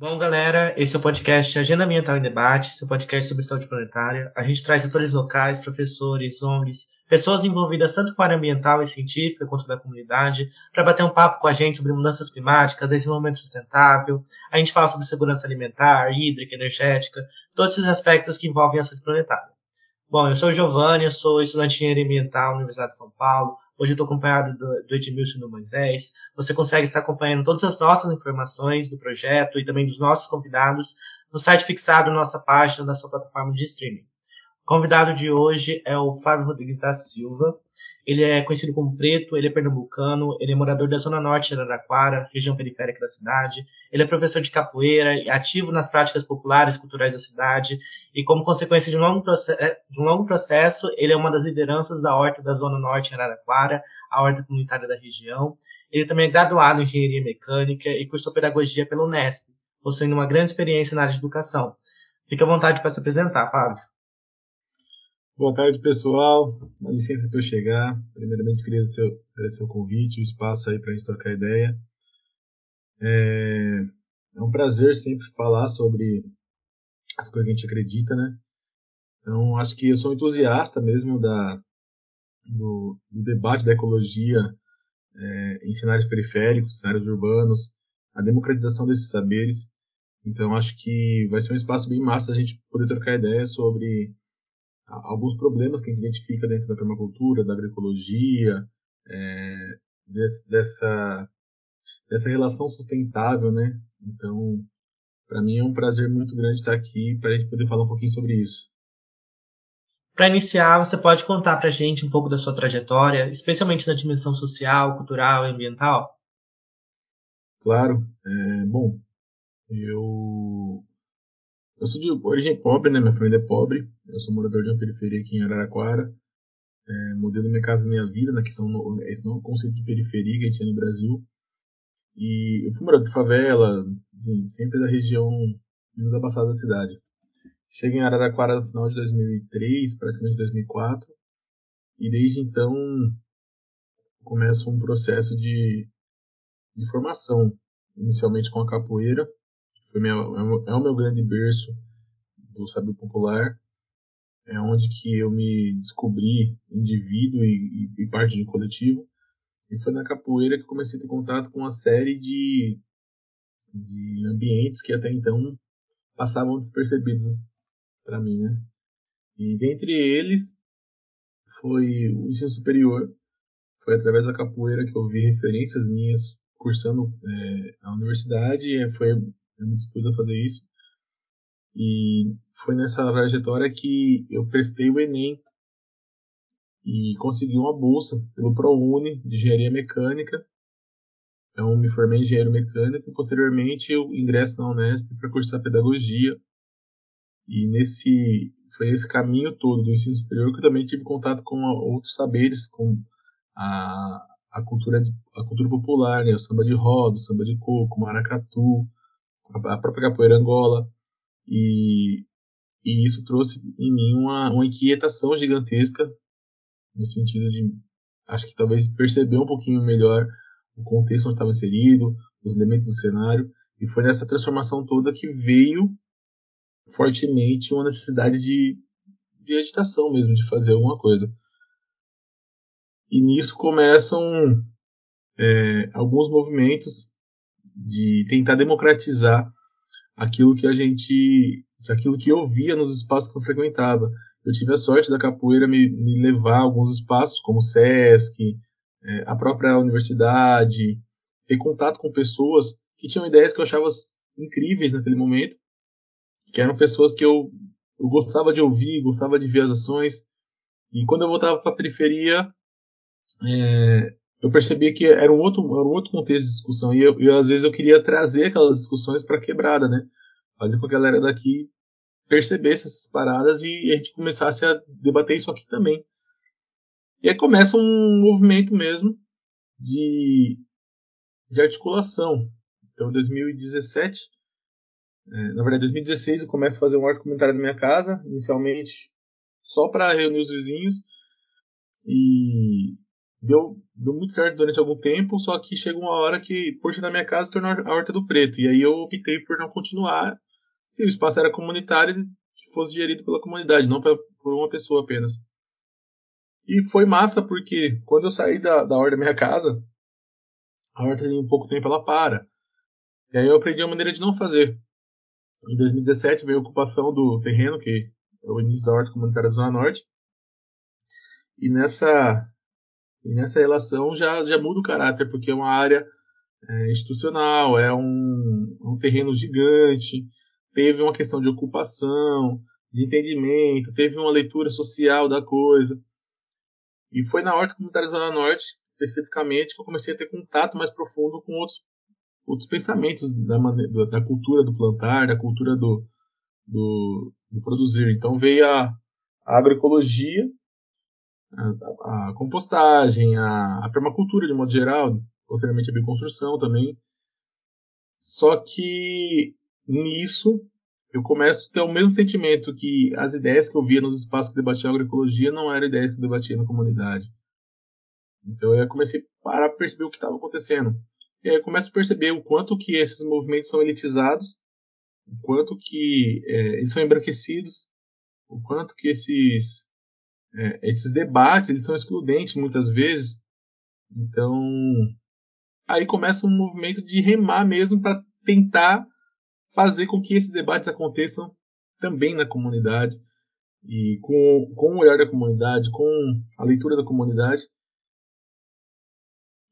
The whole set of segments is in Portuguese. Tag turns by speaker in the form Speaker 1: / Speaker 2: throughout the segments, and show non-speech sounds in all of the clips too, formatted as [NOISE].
Speaker 1: Bom, galera, esse é o podcast Agenda Ambiental em Debate, seu podcast sobre saúde planetária. A gente traz atores locais, professores, ONGs, pessoas envolvidas tanto com a área ambiental e científica quanto da comunidade, para bater um papo com a gente sobre mudanças climáticas, desenvolvimento sustentável. A gente fala sobre segurança alimentar, hídrica, energética, todos esses aspectos que envolvem a saúde planetária. Bom, eu sou o Giovanni, eu sou estudante de engenharia ambiental na Universidade de São Paulo, Hoje eu estou acompanhado do, do Edmilson do Moisés. Você consegue estar acompanhando todas as nossas informações do projeto e também dos nossos convidados no site fixado na nossa página da sua plataforma de streaming. Convidado de hoje é o Fábio Rodrigues da Silva. Ele é conhecido como Preto, ele é pernambucano, ele é morador da Zona Norte de Araraquara, região periférica da cidade. Ele é professor de capoeira e ativo nas práticas populares e culturais da cidade. E como consequência de um, longo de um longo processo, ele é uma das lideranças da Horta da Zona Norte de Araraquara, a Horta Comunitária da região. Ele também é graduado em Engenharia Mecânica e cursou Pedagogia pelo Unesp, possuindo uma grande experiência na área de educação. Fique à vontade para se apresentar, Fábio.
Speaker 2: Boa tarde, pessoal. Dá licença para eu chegar. Primeiramente, queria agradecer o convite, o espaço aí para a gente trocar ideia. É... é, um prazer sempre falar sobre as coisas que a gente acredita, né? Então, acho que eu sou entusiasta mesmo da, do, do debate da ecologia é, em cenários periféricos, cenários urbanos, a democratização desses saberes. Então, acho que vai ser um espaço bem massa a gente poder trocar ideias sobre alguns problemas que a gente identifica dentro da permacultura, da agroecologia, é, dessa, dessa relação sustentável, né? Então, para mim é um prazer muito grande estar aqui para a gente poder falar um pouquinho sobre isso.
Speaker 1: Para iniciar, você pode contar para a gente um pouco da sua trajetória, especialmente na dimensão social, cultural e ambiental?
Speaker 2: Claro. É, bom, eu eu sou de origem pobre, né? Minha família é pobre. Eu sou morador de uma periferia aqui em Araraquara. É, modelo Minha Casa Minha Vida, né? Que são esse novo conceito de periferia que a gente tem no Brasil. E eu fui morador de favela, assim, sempre da região menos abafada da cidade. Cheguei em Araraquara no final de 2003, praticamente 2004. E desde então começa um processo de, de formação, inicialmente com a capoeira, foi minha, é, é o meu grande berço do saber popular. É onde que eu me descobri indivíduo e, e, e parte de um coletivo. E foi na capoeira que comecei a ter contato com uma série de, de ambientes que até então passavam despercebidos para mim, né? E dentre eles foi o ensino superior. Foi através da capoeira que eu vi referências minhas cursando é, a universidade. E foi eu me dispus a fazer isso. E foi nessa trajetória que eu prestei o Enem e consegui uma bolsa pelo ProUni de Engenharia Mecânica. Então, me formei em Engenheiro Mecânico e, posteriormente, eu ingresso na Unesp para cursar Pedagogia. E nesse foi esse caminho todo do ensino superior que eu também tive contato com outros saberes, com a, a, cultura, a cultura popular, né? o samba de roda, o samba de coco, o maracatu, a própria capoeira Angola, e, e isso trouxe em mim uma, uma inquietação gigantesca, no sentido de, acho que talvez perceber um pouquinho melhor o contexto onde estava inserido, os elementos do cenário, e foi nessa transformação toda que veio fortemente uma necessidade de, de agitação mesmo, de fazer alguma coisa. E nisso começam é, alguns movimentos de tentar democratizar aquilo que a gente, aquilo que eu via nos espaços que eu frequentava. Eu tive a sorte da capoeira me, me levar a alguns espaços, como o SESC, é, a própria universidade, ter contato com pessoas que tinham ideias que eu achava incríveis naquele momento, que eram pessoas que eu, eu gostava de ouvir, gostava de ver as ações. E quando eu voltava para a periferia, é, eu percebia que era um outro, era um outro contexto de discussão. E eu, eu às vezes eu queria trazer aquelas discussões para quebrada, né? Fazer com que a galera daqui percebesse essas paradas e a gente começasse a debater isso aqui também. E aí começa um movimento mesmo de, de articulação. Então, em 2017, é, na verdade, em 2016, eu começo a fazer um arte comentário na minha casa, inicialmente só para reunir os vizinhos. E deu, deu muito certo durante algum tempo, só que chega uma hora que, por ser da minha casa, se tornou a Horta do Preto. E aí eu optei por não continuar se o espaço era comunitário que fosse gerido pela comunidade, não por uma pessoa apenas. E foi massa porque quando eu saí da, da horta da minha casa, a horta em pouco tempo ela para. E aí eu aprendi a maneira de não fazer. Em 2017 veio a ocupação do terreno, que é o início da horta comunitária da Zona Norte. E nessa, e nessa relação já, já muda o caráter, porque é uma área é, institucional, é um, um terreno gigante, teve uma questão de ocupação, de entendimento, teve uma leitura social da coisa. E foi na Horta Comunitária Zona Norte, especificamente, que eu comecei a ter contato mais profundo com outros, outros pensamentos da, maneira, da cultura do plantar, da cultura do, do, do produzir. Então veio a, a agroecologia, a, compostagem, a, a permacultura de modo geral, posteriormente a bioconstrução também. Só que nisso eu começo a ter o mesmo sentimento que as ideias que eu via nos espaços que debatiam agroecologia não eram ideias que eu debatia na comunidade. Então eu comecei a parar para perceber o que estava acontecendo. E aí eu começo a perceber o quanto que esses movimentos são elitizados, o quanto que é, eles são embranquecidos, o quanto que esses, é, esses debates eles são excludentes muitas vezes. Então aí começa um movimento de remar mesmo para tentar fazer com que esses debates aconteçam também na comunidade e com, com o olhar da comunidade, com a leitura da comunidade.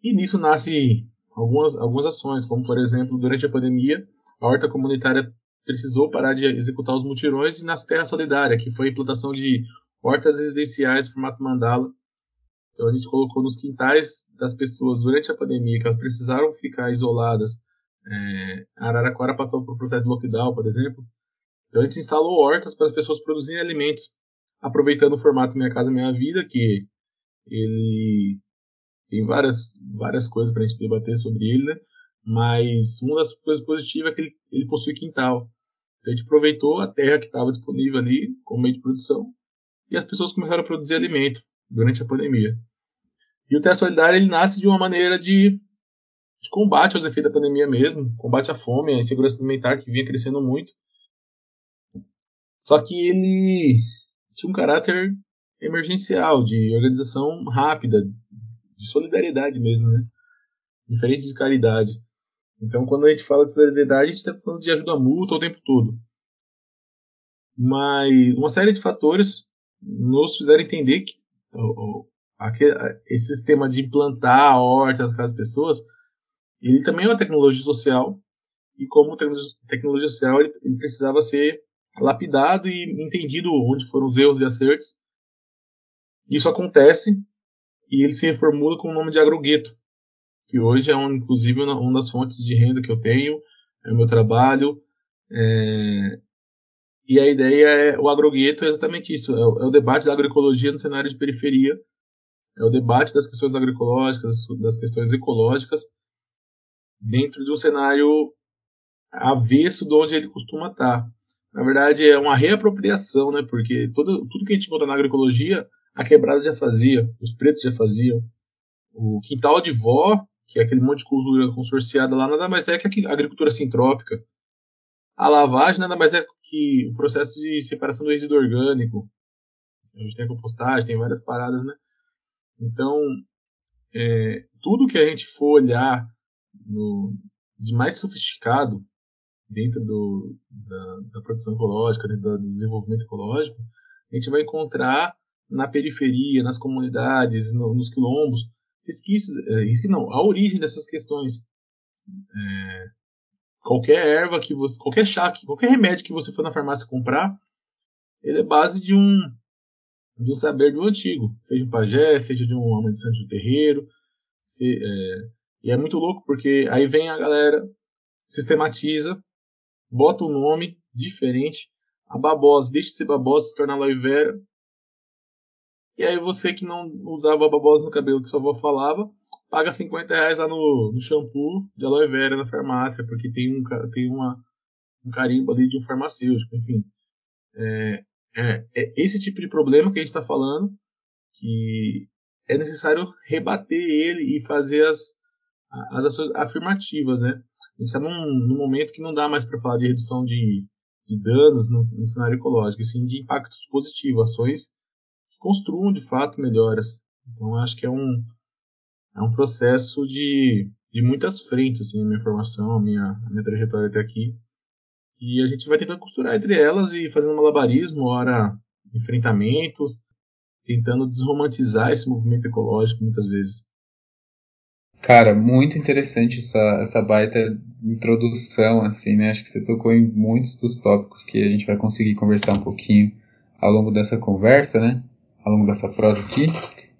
Speaker 2: E nisso nasce algumas, algumas ações, como por exemplo, durante a pandemia, a horta comunitária precisou parar de executar os mutirões e nasce Terra Solidária, que foi a implantação de hortas residenciais formato mandala. Então a gente colocou nos quintais das pessoas durante a pandemia, que elas precisaram ficar isoladas é, Araraquara passou por um processo de lockdown, por exemplo. Então a gente instalou hortas para as pessoas produzirem alimentos, aproveitando o formato Minha Casa Minha Vida, que ele tem várias, várias coisas para a gente debater sobre ele, né? mas uma das coisas positivas é que ele, ele possui quintal. Então a gente aproveitou a terra que estava disponível ali como meio de produção e as pessoas começaram a produzir alimento durante a pandemia. E o Terra Solidário ele nasce de uma maneira de de combate aos efeitos da pandemia mesmo, combate à fome, à insegurança alimentar que vinha crescendo muito. Só que ele tinha um caráter emergencial, de organização rápida, de solidariedade mesmo, né? Diferente de caridade. Então, quando a gente fala de solidariedade, a gente está falando de ajuda mútua o tempo todo. Mas uma série de fatores nos fizeram entender que esse sistema de implantar hortas para as pessoas ele também é uma tecnologia social e como tecnologia social ele, ele precisava ser lapidado e entendido onde foram os erros e acertos. Isso acontece e ele se reformula com o nome de agrogueto, que hoje é um, inclusive uma das fontes de renda que eu tenho, é o meu trabalho. É... E a ideia é o agrogueto é exatamente isso, é o, é o debate da agroecologia no cenário de periferia, é o debate das questões agroecológicas, das questões ecológicas, dentro de um cenário avesso de onde ele costuma estar. Na verdade, é uma reapropriação, né? Porque tudo, tudo que a gente encontra na agroecologia, a quebrada já fazia, os pretos já faziam. O quintal de vó, que é aquele monte de cultura consorciada lá, nada mais é que a agricultura sintrópica. A lavagem nada mais é que o processo de separação do resíduo orgânico. A gente tem a compostagem, tem várias paradas, né? Então, é, tudo que a gente for olhar no, de mais sofisticado dentro do, da, da, produção ecológica, dentro do desenvolvimento ecológico, a gente vai encontrar na periferia, nas comunidades, no, nos quilombos, resquícios, é, não, a origem dessas questões. É, qualquer erva que você, qualquer chá, qualquer remédio que você for na farmácia comprar, ele é base de um de um saber do antigo, seja um pajé, seja de um homem de santo terreiro, se, é, e é muito louco porque aí vem a galera, sistematiza, bota um nome diferente, a babosa deixa de ser babosa, se torna aloe vera. E aí você que não usava a babosa no cabelo que sua avó falava, paga 50 reais lá no, no shampoo de aloe vera na farmácia, porque tem um, tem uma, um carimbo ali de um farmacêutico, enfim. É, é, é esse tipo de problema que a gente está falando, que é necessário rebater ele e fazer as, as ações afirmativas, né? A gente está num, num, momento que não dá mais para falar de redução de, de danos no, no, cenário ecológico, sim de impactos positivos, ações que construam de fato melhoras. Então acho que é um, é um processo de, de muitas frentes, assim, a minha formação, a minha, a minha trajetória até aqui. E a gente vai tentando costurar entre elas e fazendo malabarismo, ora enfrentamentos, tentando desromantizar esse movimento ecológico muitas vezes.
Speaker 3: Cara, muito interessante essa, essa baita introdução, assim, né? Acho que você tocou em muitos dos tópicos que a gente vai conseguir conversar um pouquinho ao longo dessa conversa, né? Ao longo dessa prosa aqui.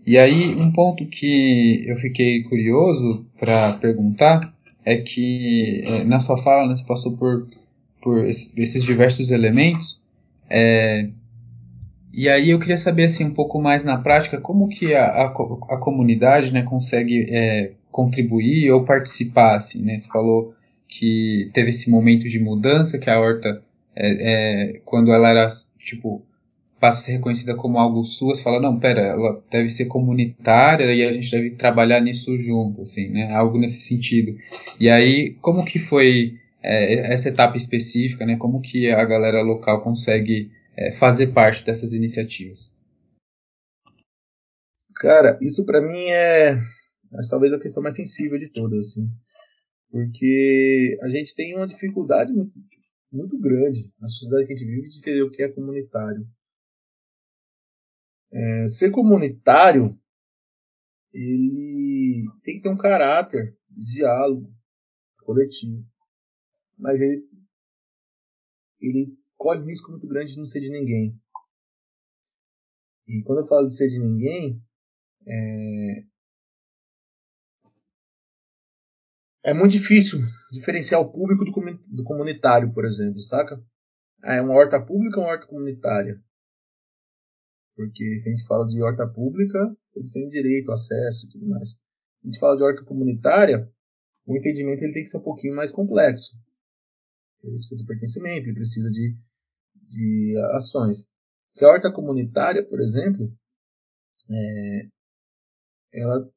Speaker 3: E aí, um ponto que eu fiquei curioso para perguntar é que é, na sua fala né, você passou por, por esses diversos elementos. É, e aí eu queria saber assim um pouco mais na prática como que a, a, a comunidade né, consegue é, contribuir ou participar assim, né? Você falou que teve esse momento de mudança que a horta é, é, quando ela era tipo passa a ser reconhecida como algo sua, você fala não, pera, ela deve ser comunitária e a gente deve trabalhar nisso junto, assim, né? Algo nesse sentido. E aí como que foi é, essa etapa específica, né? Como que a galera local consegue é, fazer parte dessas iniciativas?
Speaker 2: Cara, isso para mim é, talvez a questão mais sensível de todas, assim, porque a gente tem uma dificuldade muito, muito grande na sociedade que a gente vive de entender o que é comunitário. É, ser comunitário, ele tem que ter um caráter de diálogo coletivo, mas ele, ele corre risco muito grande de não ser de ninguém. E quando eu falo de ser de ninguém, é, é muito difícil diferenciar o público do, comunitário, por exemplo, saca? É uma horta pública ou uma horta comunitária? Porque a gente fala de horta pública, eles têm direito, acesso e tudo mais. A gente fala de horta comunitária, o entendimento ele tem que ser um pouquinho mais complexo. Ele precisa do pertencimento, ele precisa de de ações. Se a horta comunitária, por exemplo, é, ela,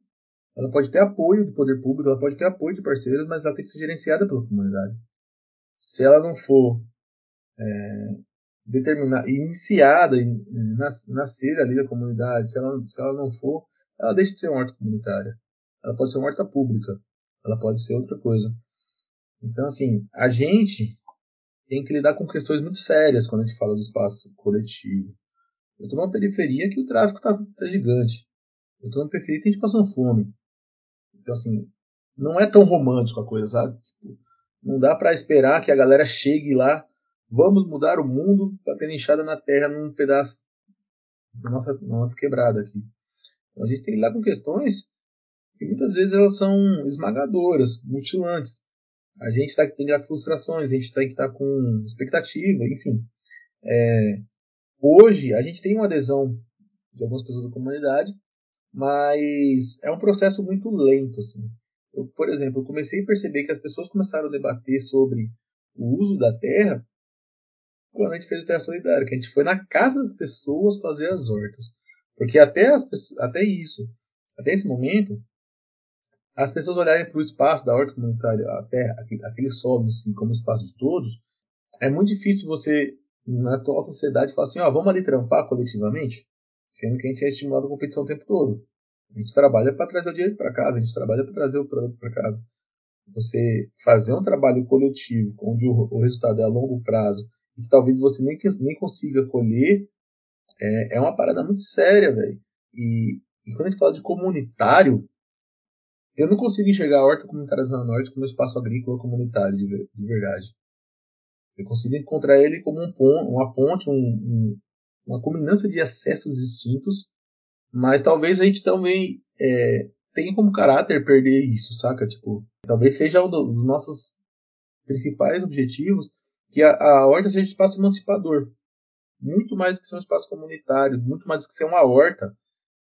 Speaker 2: ela pode ter apoio do poder público, ela pode ter apoio de parceiros, mas ela tem que ser gerenciada pela comunidade. Se ela não for é, determinada, iniciada, nas, nascer ali da comunidade, se ela, se ela não for, ela deixa de ser uma horta comunitária. Ela pode ser uma horta pública, ela pode ser outra coisa. Então, assim, a gente tem que lidar com questões muito sérias quando a gente fala do espaço coletivo. Eu estou numa periferia que o tráfico está tá gigante. Eu estou numa periferia que a gente passando fome. Então, assim, não é tão romântico a coisa, sabe? Tipo, não dá para esperar que a galera chegue lá, vamos mudar o mundo para ter enxada na terra num pedaço da nossa, nossa quebrada aqui. Então, a gente tem que lidar com questões que muitas vezes elas são esmagadoras, mutilantes. A gente tá, tem que estar com frustrações, a gente tem que estar com expectativa, enfim. É, hoje, a gente tem uma adesão de algumas pessoas da comunidade, mas é um processo muito lento. Assim. Eu, por exemplo, comecei a perceber que as pessoas começaram a debater sobre o uso da terra quando a gente fez o Terra Solidária, que a gente foi na casa das pessoas fazer as hortas. Porque até, as, até isso, até esse momento, as pessoas olharem para o espaço da horta comunitária, a terra, aquele, aquele solo em si, como espaço de todos, é muito difícil você, na atual sociedade, falar assim: ó, vamos ali trampar coletivamente, sendo que a gente é estimulado a competição o tempo todo. A gente trabalha para trazer o dinheiro para casa, a gente trabalha para trazer o produto para casa. Você fazer um trabalho coletivo, onde o, o, resultado é a longo prazo, e que talvez você nem, nem consiga colher, é, é uma parada muito séria, velho. E, e quando a gente fala de comunitário, eu não consigo enxergar a horta comunitária da Zona Norte como um espaço agrícola comunitário de, de verdade. Eu consigo encontrar ele como um pon uma ponte, um, um, uma combinância de acessos distintos, mas talvez a gente também é, tenha como caráter perder isso, saca? Tipo, talvez seja um dos nossos principais objetivos que a, a horta seja um espaço emancipador. Muito mais que ser um espaço comunitário, muito mais que ser uma horta,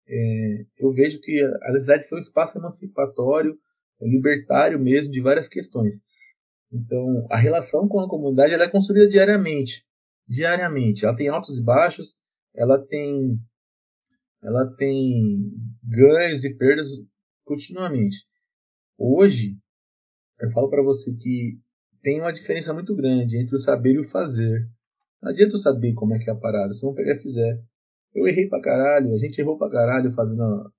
Speaker 2: é, eu vejo que a necessidade foi um espaço emancipatório, libertário mesmo, de várias questões. Então, a relação com a comunidade ela é construída diariamente. Diariamente. Ela tem altos e baixos, ela tem ela tem ganhos e perdas continuamente. Hoje, eu falo para você que tem uma diferença muito grande entre o saber e o fazer. Não adianta eu saber como é que é a parada, se não pegar e fizer. Eu errei pra caralho, a gente errou pra caralho fazendo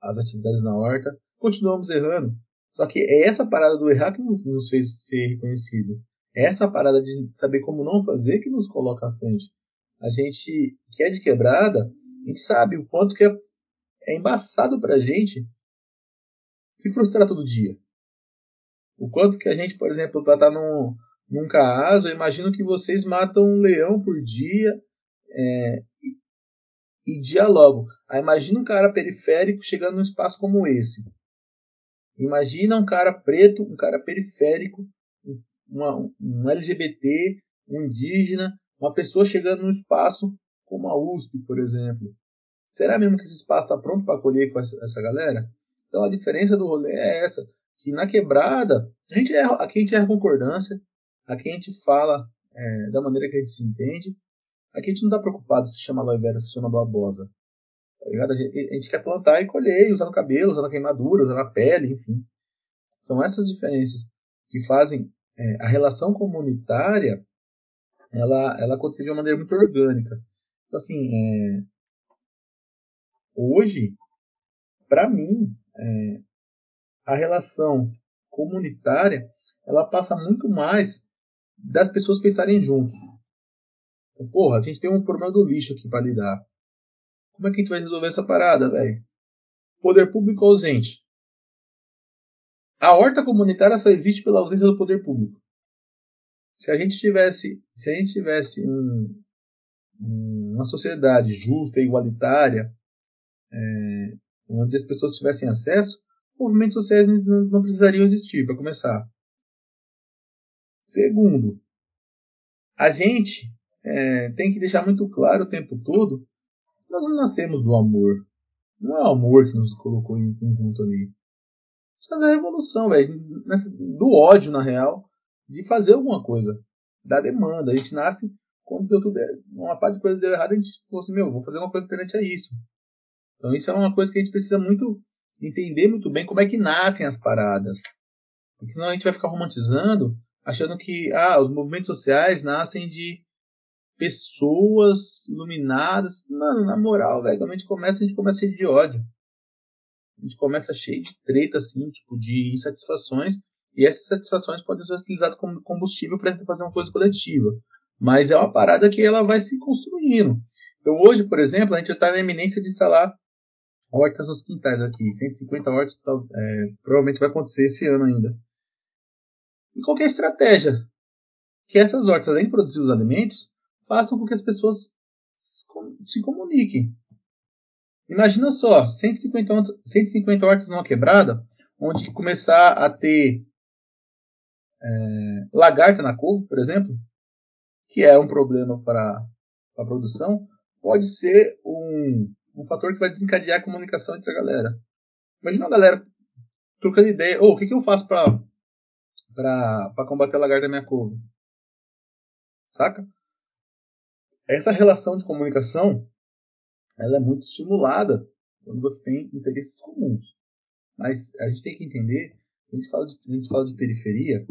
Speaker 2: as atividades na horta, continuamos errando. Só que é essa parada do errar que nos, nos fez ser reconhecido. É essa parada de saber como não fazer que nos coloca à frente. A gente que é de quebrada, a gente sabe o quanto que é, é embaçado pra gente se frustrar todo dia. O quanto que a gente, por exemplo, para estar tá num, num caso, eu imagino que vocês matam um leão por dia é, e, e dialogam. Aí imagina um cara periférico chegando num espaço como esse. Imagina um cara preto, um cara periférico, uma, um LGBT, um indígena, uma pessoa chegando num espaço como a USP, por exemplo. Será mesmo que esse espaço está pronto para acolher com essa, essa, galera? Então a diferença do rolê é essa, que na quebrada, a gente erra, aqui a gente erra concordância, aqui a gente fala é, da maneira que a gente se entende, aqui a gente não está preocupado se chama aloe se chama babosa. Tá? A gente, a gente quer plantar e colher, usar no cabelo, usar na queimadura, usar na pele, enfim. São essas diferenças que fazem é, a relação comunitária ela, ela acontecer de uma maneira muito orgânica. Então, assim, é, hoje, para mim, é, a relação comunitária ela passa muito mais das pessoas pensarem juntos. Então, porra, a gente tem um problema do lixo aqui para lidar. Como é que a gente vai resolver essa parada, velho? Poder público ausente. A horta comunitária só existe pela ausência do poder público. Se a gente tivesse, se a gente tivesse um, uma sociedade justa e igualitária, é, onde as pessoas tivessem acesso, movimentos sociais não, não precisariam existir, para começar. Segundo, a gente é, tem que deixar muito claro o tempo todo nós não nascemos do amor. Não é o amor que nos colocou em conjunto ali. Isso é a revolução, velho. Do ódio, na real, de fazer alguma coisa. Da demanda. A gente nasce quando deu tudo, uma parte de coisa deu errado, a gente falou assim, meu, vou fazer uma coisa diferente a isso. Então isso é uma coisa que a gente precisa muito entender muito bem como é que nascem as paradas. Porque senão a gente vai ficar romantizando, achando que ah, os movimentos sociais nascem de pessoas iluminadas. Mano, na moral, velho, quando a gente começa, a gente começa cheio de ódio. A gente começa cheio de treta, assim, tipo, de insatisfações. E essas satisfações podem ser utilizadas como combustível para fazer uma coisa coletiva. Mas é uma parada que ela vai se construindo. Então hoje, por exemplo, a gente está na eminência de instalar hortas nos quintais aqui. 150 hortas é, provavelmente vai acontecer esse ano ainda. E qual é estratégia? Que essas hortas, além de produzir os alimentos, façam com que as pessoas se comuniquem. Imagina só, 150, 150 hortas numa quebrada, onde começar a ter é, lagarta na couve, por exemplo, que é um problema para a produção, pode ser um, um fator que vai desencadear a comunicação entre a galera. Imagina a galera trocando ideia, oh, o que, que eu faço para combater a lagarta na minha couve? Saca? Essa relação de comunicação ela é muito estimulada quando você tem interesses comuns. Mas a gente tem que entender, a gente fala de, a gente fala de periferia,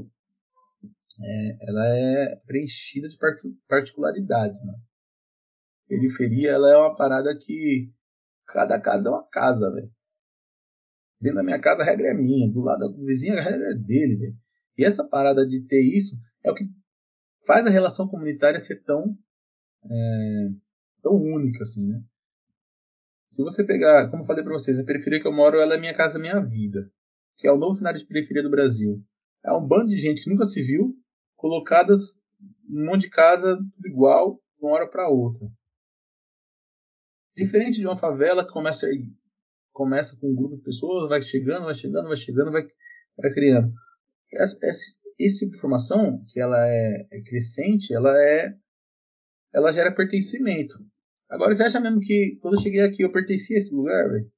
Speaker 2: é, ela é preenchida de particularidades. Né? Periferia ela é uma parada que cada casa é uma casa, velho. Dentro da minha casa a regra é minha, do lado do vizinho a regra é dele, velho. E essa parada de ter isso é o que faz a relação comunitária ser tão é, tão única assim, né? Se você pegar, como eu falei para vocês, a periferia que eu moro, ela é minha casa, minha vida, que é o novo cenário de periferia do Brasil. É um bando de gente que nunca se viu, colocadas num monte de casa igual, de uma hora para outra. Diferente de uma favela que começa começa com um grupo de pessoas, vai chegando, vai chegando, vai chegando, vai, vai criando. Essa, esse, esse tipo de formação, que ela é, é crescente, ela é ela gera pertencimento. Agora, você acha mesmo que quando eu cheguei aqui eu pertencia a esse lugar, velho?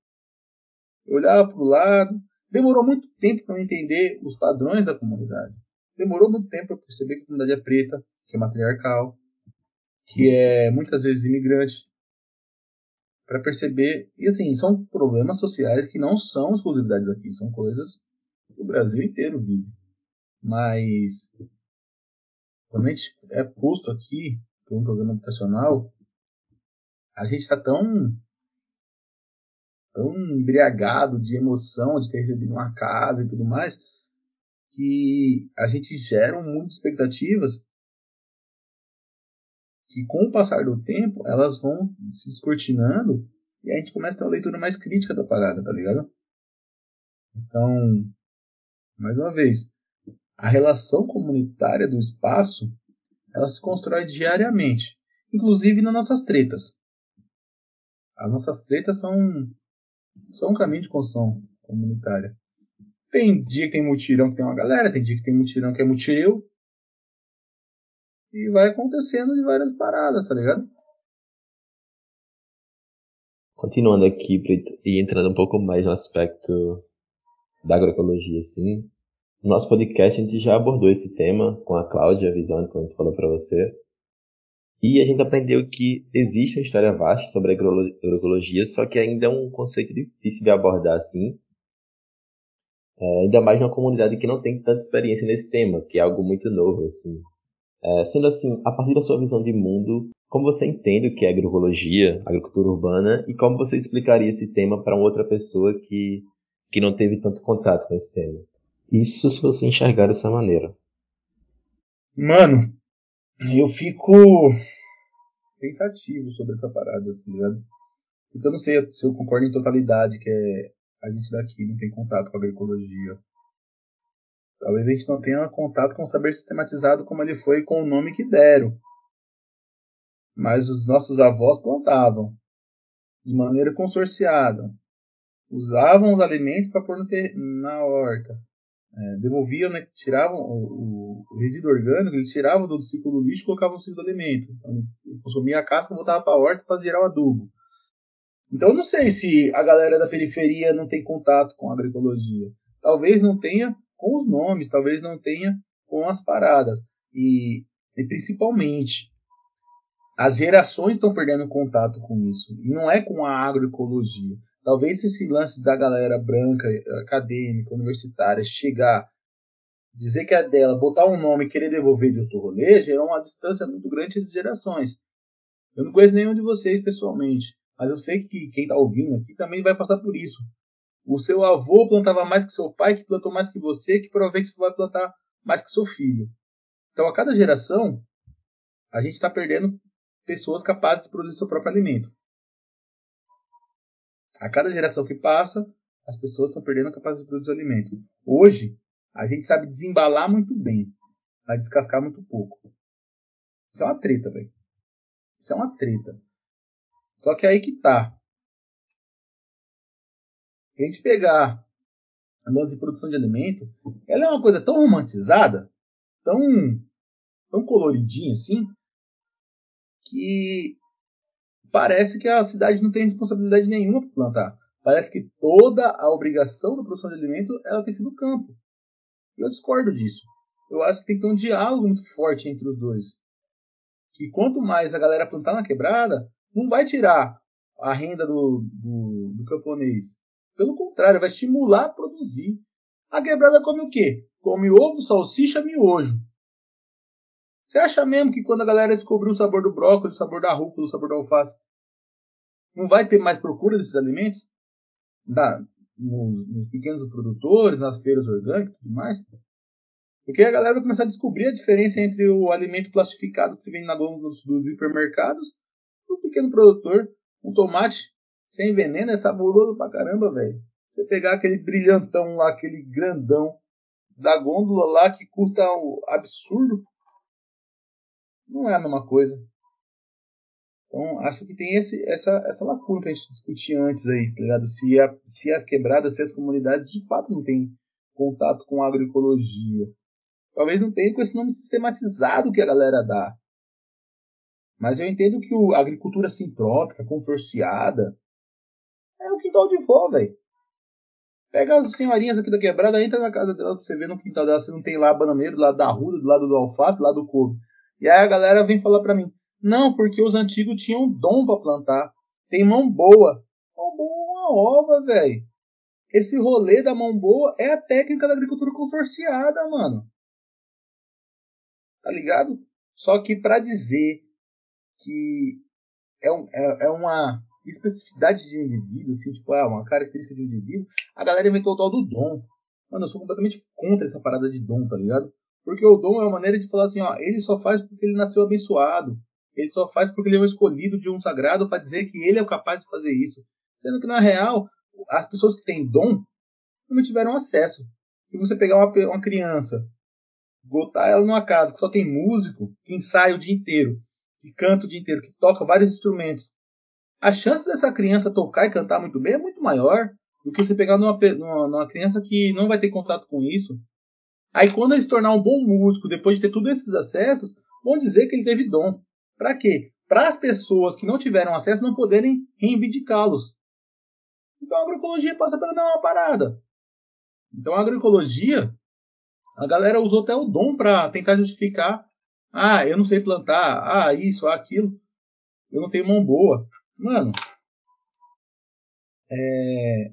Speaker 2: Eu olhava pro lado. Demorou muito tempo para eu entender os padrões da comunidade. Demorou muito tempo para perceber que a comunidade é preta, que é matriarcal, que é muitas vezes imigrante. Para perceber. E assim, são problemas sociais que não são exclusividades aqui, são coisas que o Brasil inteiro vive. Mas quando a gente é posto aqui por um programa habitacional, a gente está tão tão embriagado de emoção de ter recebido uma casa e tudo mais, que a gente gera muitas expectativas que com o passar do tempo elas vão se descortinando e a gente começa a ter uma leitura mais crítica da parada, tá ligado? Então, mais uma vez, a relação comunitária do espaço ela se constrói diariamente, inclusive nas nossas tretas. As nossas tretas são, são um caminho de construção comunitária. Tem dia que tem mutirão que tem uma galera, tem dia que tem mutirão que é mutireu. E vai acontecendo de várias paradas, tá ligado?
Speaker 4: Continuando aqui, Brito, e entrando um pouco mais no aspecto da agroecologia, assim. No nosso podcast a gente já abordou esse tema com a Cláudia Visone, como a gente falou para você. E a gente aprendeu que existe uma história vasta sobre a agroecologia, só que ainda é um conceito difícil de abordar assim, é, ainda mais numa comunidade que não tem tanta experiência nesse tema, que é algo muito novo, assim. É, sendo assim, a partir da sua visão de mundo, como você entende o que é agroecologia, agricultura urbana, e como você explicaria esse tema para outra pessoa que, que não teve tanto contato com esse tema? Isso se você enxergar dessa maneira.
Speaker 2: Mano, eu fico pensativo sobre essa parada, assim, ligado? Porque eu não sei se eu concordo em totalidade que é a gente daqui não tem contato com a agroecologia. Talvez a gente não tenha contato com o saber sistematizado como ele foi com o nome que deram. Mas os nossos avós plantavam de maneira consorciada. Usavam os alimentos para pôr na horta. É, devolviam, né, tiravam o, o, resíduo orgânico, eles tiravam do ciclo do lixo e colocavam no ciclo do alimento. Então, consumia a casca e voltava para a horta para gerar o adubo. Então eu não sei se a galera da periferia não tem contato com a agroecologia. Talvez não tenha com os nomes, talvez não tenha com as paradas. E, e principalmente, as gerações estão perdendo contato com isso. E não é com a agroecologia. Talvez esse lance da galera branca, acadêmica, universitária, chegar, dizer que é dela, botar um nome e querer devolver de outro rolê, gera uma distância muito grande entre gerações. Eu não conheço nenhum de vocês pessoalmente. Mas eu sei que quem está ouvindo aqui também vai passar por isso. O seu avô plantava mais que seu pai, que plantou mais que você, que provavelmente vai plantar mais que seu filho. Então, a cada geração, a gente está perdendo pessoas capazes de produzir seu próprio alimento. A cada geração que passa, as pessoas estão perdendo a capacidade de produzir alimento. Hoje, a gente sabe desembalar muito bem, mas descascar muito pouco. Isso é uma treta, velho. Isso é uma treta. Só que aí que tá. A gente pegar a nossa produção de alimento, ela é uma coisa tão romantizada, tão, tão coloridinha assim, que parece que a cidade não tem responsabilidade nenhuma para plantar. Parece que toda a obrigação da produção de alimento ela tem sido o campo. E eu discordo disso. Eu acho que tem que ter um diálogo muito forte entre os dois. Que quanto mais a galera plantar na quebrada, não vai tirar a renda do, do, do camponês. Pelo contrário, vai estimular a produzir. A quebrada come o quê? Come ovo, salsicha, miojo. Você acha mesmo que quando a galera descobriu o sabor do brócolis, o sabor da rúcula, o sabor da alface, não vai ter mais procura desses alimentos? Da, nos, nos pequenos produtores, nas feiras orgânicas e tudo mais? Porque a galera vai começar a descobrir a diferença entre o alimento plastificado que se vende na gôndola dos, dos hipermercados o pequeno produtor, um tomate sem veneno é saboroso pra caramba, velho. Você pegar aquele brilhantão lá, aquele grandão da gôndola lá que custa um absurdo, não é a mesma coisa. Então, acho que tem esse, essa, essa lacuna pra gente discutir antes aí, tá ligado? Se, a, se as quebradas, se as comunidades de fato não têm contato com a agroecologia. Talvez não tenha com esse nome sistematizado que a galera dá. Mas eu entendo que a agricultura sintrópica, consorciada, é o quintal de vó, velho. Pega as senhorinhas aqui da quebrada, entra na casa dela pra você ver no quintal dela se não tem lá bananeiro, do lado da ruda, do lado do alface, do lado do couve. E aí a galera vem falar pra mim, não, porque os antigos tinham dom para plantar. tem mão boa. Mão boa é uma ova, velho. Esse rolê da mão boa é a técnica da agricultura consorciada, mano. Tá ligado? Só que para dizer que é, um, é, é, uma especificidade de um indivíduo, assim, tipo, ah, uma característica de um indivíduo, a galera inventou o tal do dom. Mano, eu sou completamente contra essa parada de dom, tá ligado? Porque o dom é uma maneira de falar assim, ó, ele só faz porque ele nasceu abençoado. Ele só faz porque ele é um escolhido de um sagrado para dizer que ele é o capaz de fazer isso. Sendo que, na real, as pessoas que têm dom não tiveram acesso. Se você pegar uma, uma criança, botar ela numa casa que só tem músico, que ensaia o dia inteiro, que canta o dia inteiro, que toca vários instrumentos, a chance dessa criança tocar e cantar muito bem é muito maior do que você pegar numa, numa, numa criança que não vai ter contato com isso. Aí quando ele se tornar um bom músico, depois de ter todos esses acessos, vão dizer que ele teve dom. Para quê? Para as pessoas que não tiveram acesso não poderem reivindicá-los. Então a agroecologia passa pela mesma parada. Então a agroecologia, a galera usou até o dom para tentar justificar. Ah, eu não sei plantar. Ah, isso, ah, aquilo. Eu não tenho mão boa. Mano, é...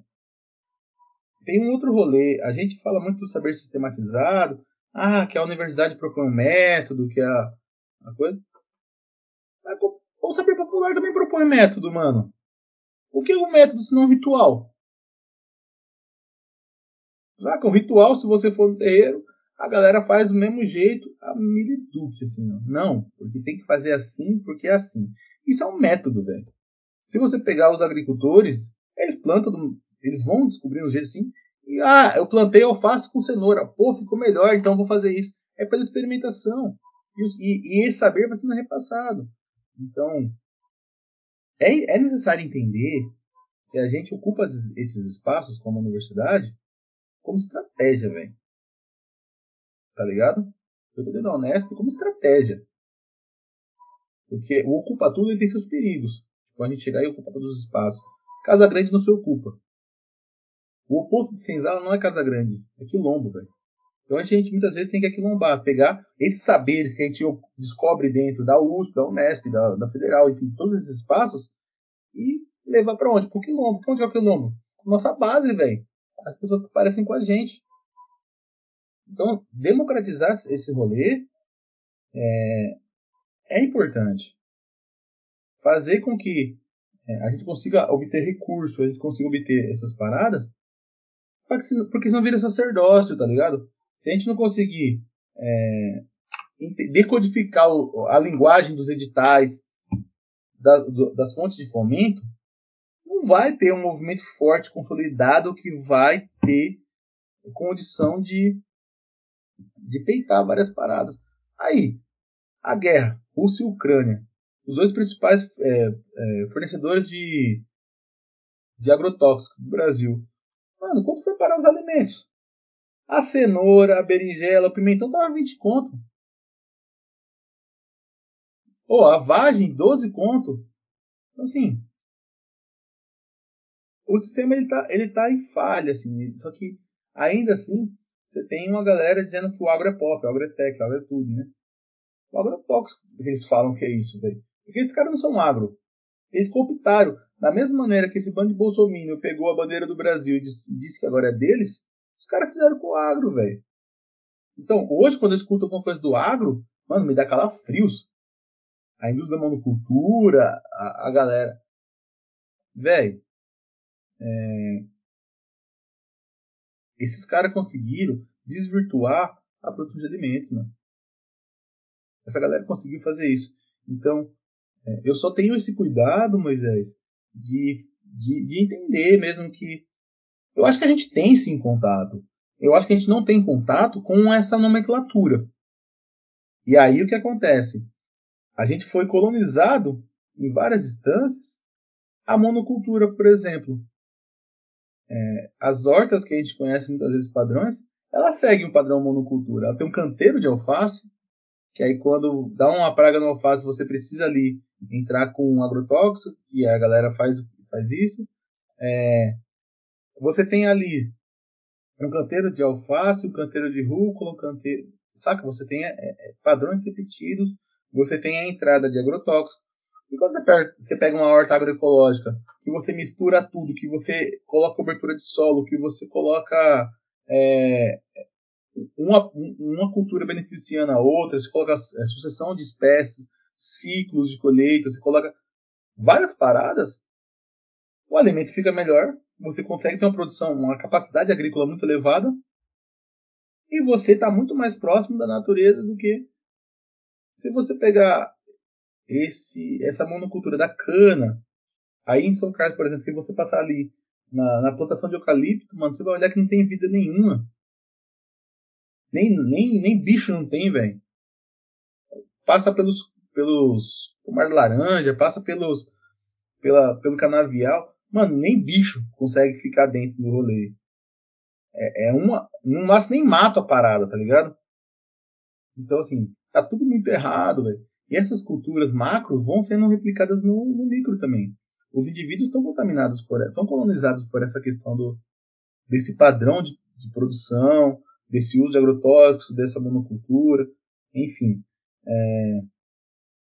Speaker 2: tem um outro rolê. A gente fala muito do saber sistematizado. Ah, que a universidade propõe um método, que a, a coisa. Mas, o saber popular também propõe método, mano. O que é um método se não um ritual? Saca? O ritual, se você for no terreiro, a galera faz do mesmo jeito, a miliduque, assim, ó. Não, porque tem que fazer assim, porque é assim. Isso é um método, velho. Se você pegar os agricultores, eles plantam, eles vão descobrindo um jeito assim, e, ah, eu plantei alface com cenoura, pô, ficou melhor, então vou fazer isso. É pela experimentação. E, e, e esse saber vai sendo repassado. Então, é, é necessário entender que a gente ocupa esses espaços como universidade como estratégia, velho. Tá ligado? Eu tô dando honesto como estratégia. Porque o ocupa tudo ele tem seus perigos. Tipo, a gente chegar e ocupar todos os espaços. Casa Grande não se ocupa. O oposto de senzala não é Casa Grande, é quilombo, velho. Então a gente muitas vezes tem que aquilombar, pegar esses saberes que a gente descobre dentro da USP, da Unesp, da, da Federal, enfim, todos esses espaços, e levar para onde? Pro quilombo. Pra onde é o quilombo? Nossa base, velho as pessoas que parecem com a gente. Então, democratizar esse rolê é, é importante. Fazer com que é, a gente consiga obter recurso, a gente consiga obter essas paradas, porque senão vira sacerdócio, tá ligado? Se a gente não conseguir é, decodificar a linguagem dos editais, das fontes de fomento, não vai ter um movimento forte, consolidado, que vai ter condição de, de peitar várias paradas. Aí, a guerra, Rússia e Ucrânia, os dois principais é, é, fornecedores de, de agrotóxicos do Brasil. Mano, quanto foi parar os alimentos? A cenoura, a berinjela, o pimentão tava 20 conto. Ou oh, a vagem, 12 conto. Então, assim, o sistema ele tá, ele tá em falha, assim, só que ainda assim você tem uma galera dizendo que o agro é pop, o agro é tech, o agro é tudo, né? O agro é tóxico, eles falam que é isso, velho. Porque esses caras não são agro. Eles cooptaram. Da mesma maneira que esse bando de bolsominion pegou a bandeira do Brasil e disse, que agora é deles, os caras fizeram com o agro, velho. Então, hoje, quando eu escuto alguma coisa do agro, mano, me dá calafrios. A indústria da monocultura, a, a galera. Velho, é, esses caras conseguiram desvirtuar a produção de alimentos, mano. Essa galera conseguiu fazer isso. Então, eu só tenho esse cuidado, Moisés, de, de, de, entender mesmo que. Eu acho que a gente tem sim contato. Eu acho que a gente não tem contato com essa nomenclatura. E aí o que acontece? A gente foi colonizado em várias instâncias. A monocultura, por exemplo, é, as hortas que a gente conhece muitas vezes padrões, ela segue um padrão monocultura. Ela tem um canteiro de alface, que aí quando dá uma praga no alface, você precisa ali entrar com um agrotóxico, e a galera faz, faz isso. É, você tem ali um canteiro de alface, um canteiro de rúcula, um canteiro. Saca? Você tem é, é padrões repetidos, você tem a entrada de agrotóxico. E quando você pega, você pega uma horta agroecológica, que você mistura tudo, que você coloca cobertura de solo, que você coloca é, uma, uma cultura beneficiando a outra, você coloca é, sucessão de espécies, ciclos de colheita, você coloca várias paradas, o alimento fica melhor, você consegue ter uma produção, uma capacidade agrícola muito elevada, e você está muito mais próximo da natureza do que se você pegar esse, essa monocultura da cana, aí em São Carlos, por exemplo, se você passar ali na, na plantação de eucalipto, mano, você vai olhar que não tem vida nenhuma. Nem, nem, nem bicho não tem, velho. Passa pelos, pelos o mar laranja, passa pelos, pela, pelo canavial. Mano, nem bicho consegue ficar dentro do rolê. É, é uma. Não nasce nem mato a parada, tá ligado? Então, assim, tá tudo muito errado, velho. E essas culturas macro vão sendo replicadas no, no micro também. Os indivíduos estão contaminados por, estão colonizados por essa questão do, desse padrão de, de produção, desse uso de agrotóxicos, dessa monocultura, enfim. É,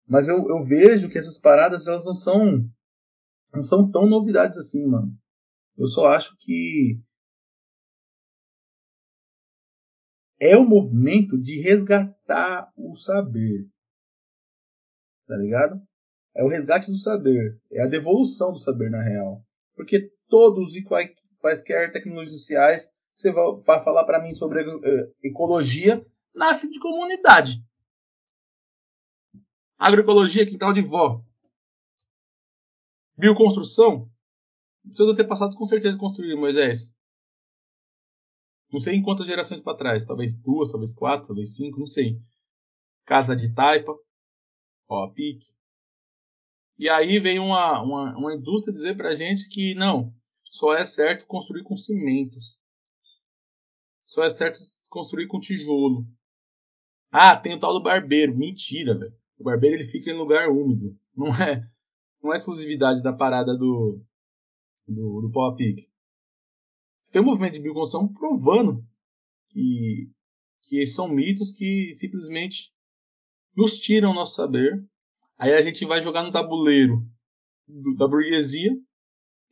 Speaker 2: mas eu, eu vejo que essas paradas elas não são não são tão novidades assim, mano. Eu só acho que é o movimento de resgatar o saber. Tá ligado? É o resgate do saber. É a devolução do saber, na real. Porque todos e quaisquer tecnologias sociais, você vai falar para mim sobre eh, ecologia, nasce de comunidade. Agroecologia, quintal de vó. Bioconstrução. Seus antepassados com certeza construíram, Moisés. Não sei em quantas gerações para trás. Talvez duas, talvez quatro, talvez cinco, não sei. Casa de taipa. Ó, pique. E aí vem uma, uma, uma indústria dizer pra gente que não, só é certo construir com cimento. Só é certo construir com tijolo. Ah, tem o tal do barbeiro. Mentira, velho. O barbeiro ele fica em lugar úmido. Não é, não é exclusividade da parada do, do, do pau a pique. Você tem um movimento de bioconstrução provando que, que são mitos que simplesmente nos tiram o nosso saber. Aí a gente vai jogar no tabuleiro do, da burguesia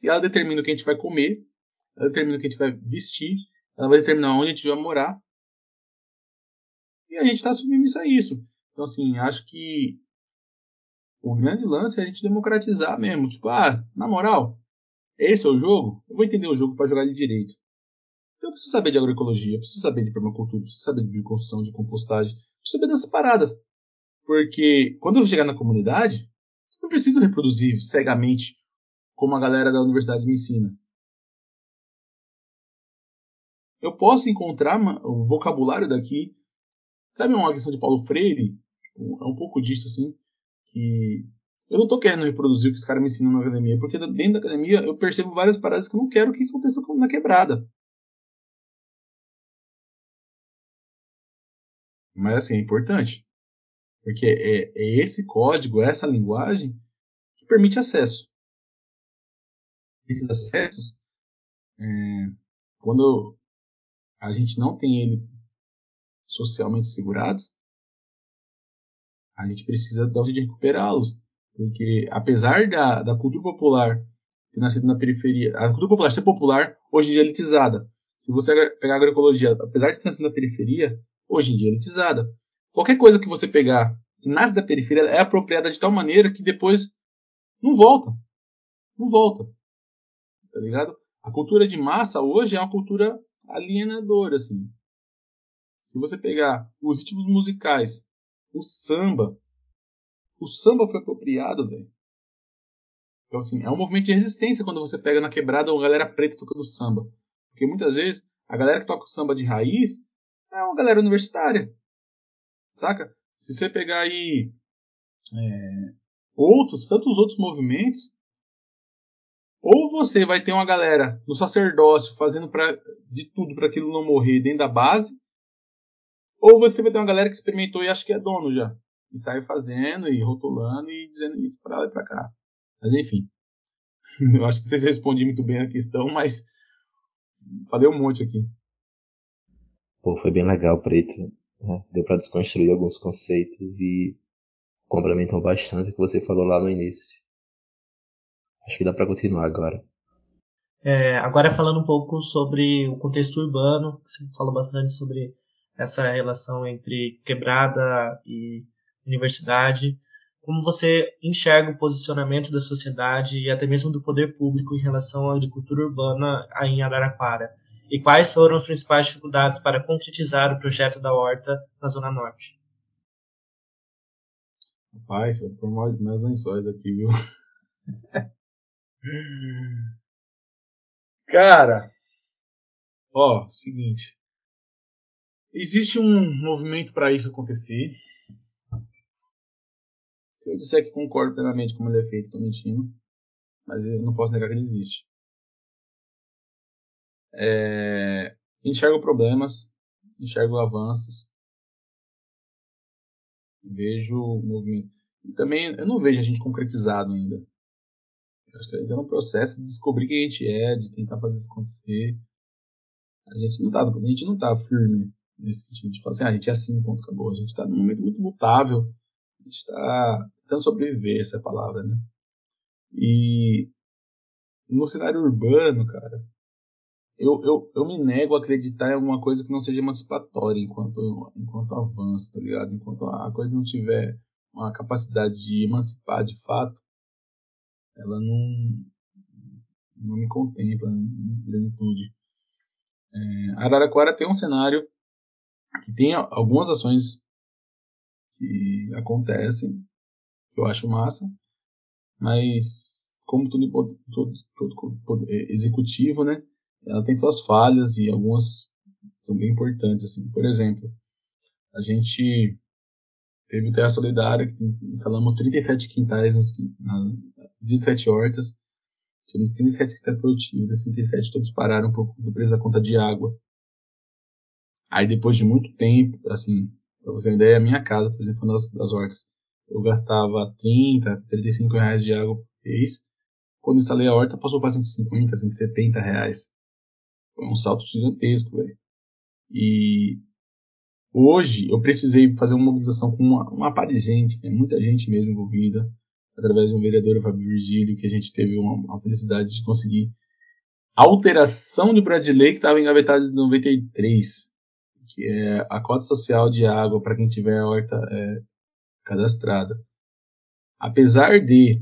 Speaker 2: e ela determina o que a gente vai comer, ela determina o que a gente vai vestir, ela vai determinar onde a gente vai morar. E a gente está submisso a isso. Então, assim, acho que o grande lance é a gente democratizar mesmo. Tipo, ah, na moral, esse é o jogo? Eu vou entender o jogo para jogar ele direito. Então eu preciso saber de agroecologia, preciso saber de permacultura, preciso saber de bioconstrução, de compostagem, preciso saber dessas paradas. Porque quando eu chegar na comunidade, eu não preciso reproduzir cegamente como a galera da universidade me ensina. Eu posso encontrar o vocabulário daqui. Sabe uma questão de Paulo Freire? É um pouco disso, assim. Que eu não estou querendo reproduzir o que os caras me ensinam na academia, porque dentro da academia eu percebo várias paradas que eu não quero que aconteça na quebrada. Mas assim, é importante. Porque é, é esse código, essa linguagem que permite acesso. Esses acessos, é, quando a gente não tem ele socialmente segurados, a gente precisa dar um jeito de recuperá-los. Porque apesar da, da cultura popular ter nascido na periferia, a cultura popular ser popular, hoje em dia é elitizada. Se você pegar a agroecologia, apesar de ter nascido na periferia, hoje em dia é elitizada. Qualquer coisa que você pegar que nasce da periferia é apropriada de tal maneira que depois não volta. Não volta. Tá ligado? A cultura de massa hoje é uma cultura alienadora, assim. Se você pegar os ritmos musicais, o samba, o samba foi apropriado, velho. Então, assim, é um movimento de resistência quando você pega na quebrada uma galera preta tocando samba. Porque muitas vezes a galera que toca o samba de raiz é uma galera universitária. Saca? Se você pegar aí é, outros, tantos outros movimentos, ou você vai ter uma galera do sacerdócio fazendo pra, de tudo para aquilo não morrer dentro da base, ou você vai ter uma galera que experimentou e acha que é dono já. E sai fazendo e rotulando e dizendo isso para lá e para cá. Mas enfim. [LAUGHS] Eu acho que vocês respondi muito bem a questão, mas falei um monte aqui.
Speaker 4: Pô, foi bem legal, Preto. Né? Deu para desconstruir alguns conceitos e complementam bastante o que você falou lá no início. Acho que dá para continuar agora.
Speaker 1: É, agora falando um pouco sobre o contexto urbano, você falou bastante sobre essa relação entre quebrada e universidade. Como você enxerga o posicionamento da sociedade e até mesmo do poder público em relação à agricultura urbana aí em Araraquara? E quais foram as principais dificuldades para concretizar o projeto da horta na Zona Norte?
Speaker 2: Rapaz, eu mais, mais lençóis aqui, viu? [LAUGHS] Cara, ó, seguinte. Existe um movimento para isso acontecer. Se eu disser que concordo plenamente como ele é feito, estou mentindo. Mas eu não posso negar que ele existe. É, enxergo problemas, enxergo avanços, vejo movimento. E também eu não vejo a gente concretizado ainda. Acho que ainda é um processo de descobrir quem a gente é, de tentar fazer isso acontecer. A gente não tá, a gente não tá firme nesse sentido de falar assim, ah, a gente é assim, ponto, acabou. A gente está num momento muito mutável. A gente está tentando sobreviver, essa é palavra, né? E no cenário urbano, cara, eu, eu, eu me nego a acreditar em alguma coisa que não seja emancipatória enquanto, enquanto avanço, tá ligado? Enquanto a coisa não tiver uma capacidade de emancipar de fato, ela não, não me contempla em plenitude. É, Araraquara tem um cenário que tem algumas ações que acontecem, que eu acho massa, mas como tudo, todo, todo é, executivo, né, ela tem suas falhas e algumas são bem importantes. Assim. Por exemplo, a gente teve o Terra Solidária, que instalamos 37 quintais, nos, na, 37 hortas, tínhamos 37 quintais produtivos, desses 37 todos pararam por conta do preço da conta de água. Aí depois de muito tempo, assim, pra você ter uma ideia, a minha casa, por exemplo, das, das hortas, eu gastava 30, 35 reais de água por mês. Quando instalei a horta, passou para 150, 170 reais. Foi um salto gigantesco, velho. E hoje eu precisei fazer uma mobilização com uma, uma par de gente, né? muita gente mesmo envolvida, através de um vereador, o Fábio Virgílio, que a gente teve uma, felicidade de conseguir alteração de Bradley que estava engavetado em 93, que é a cota social de água para quem tiver a horta é, cadastrada. Apesar de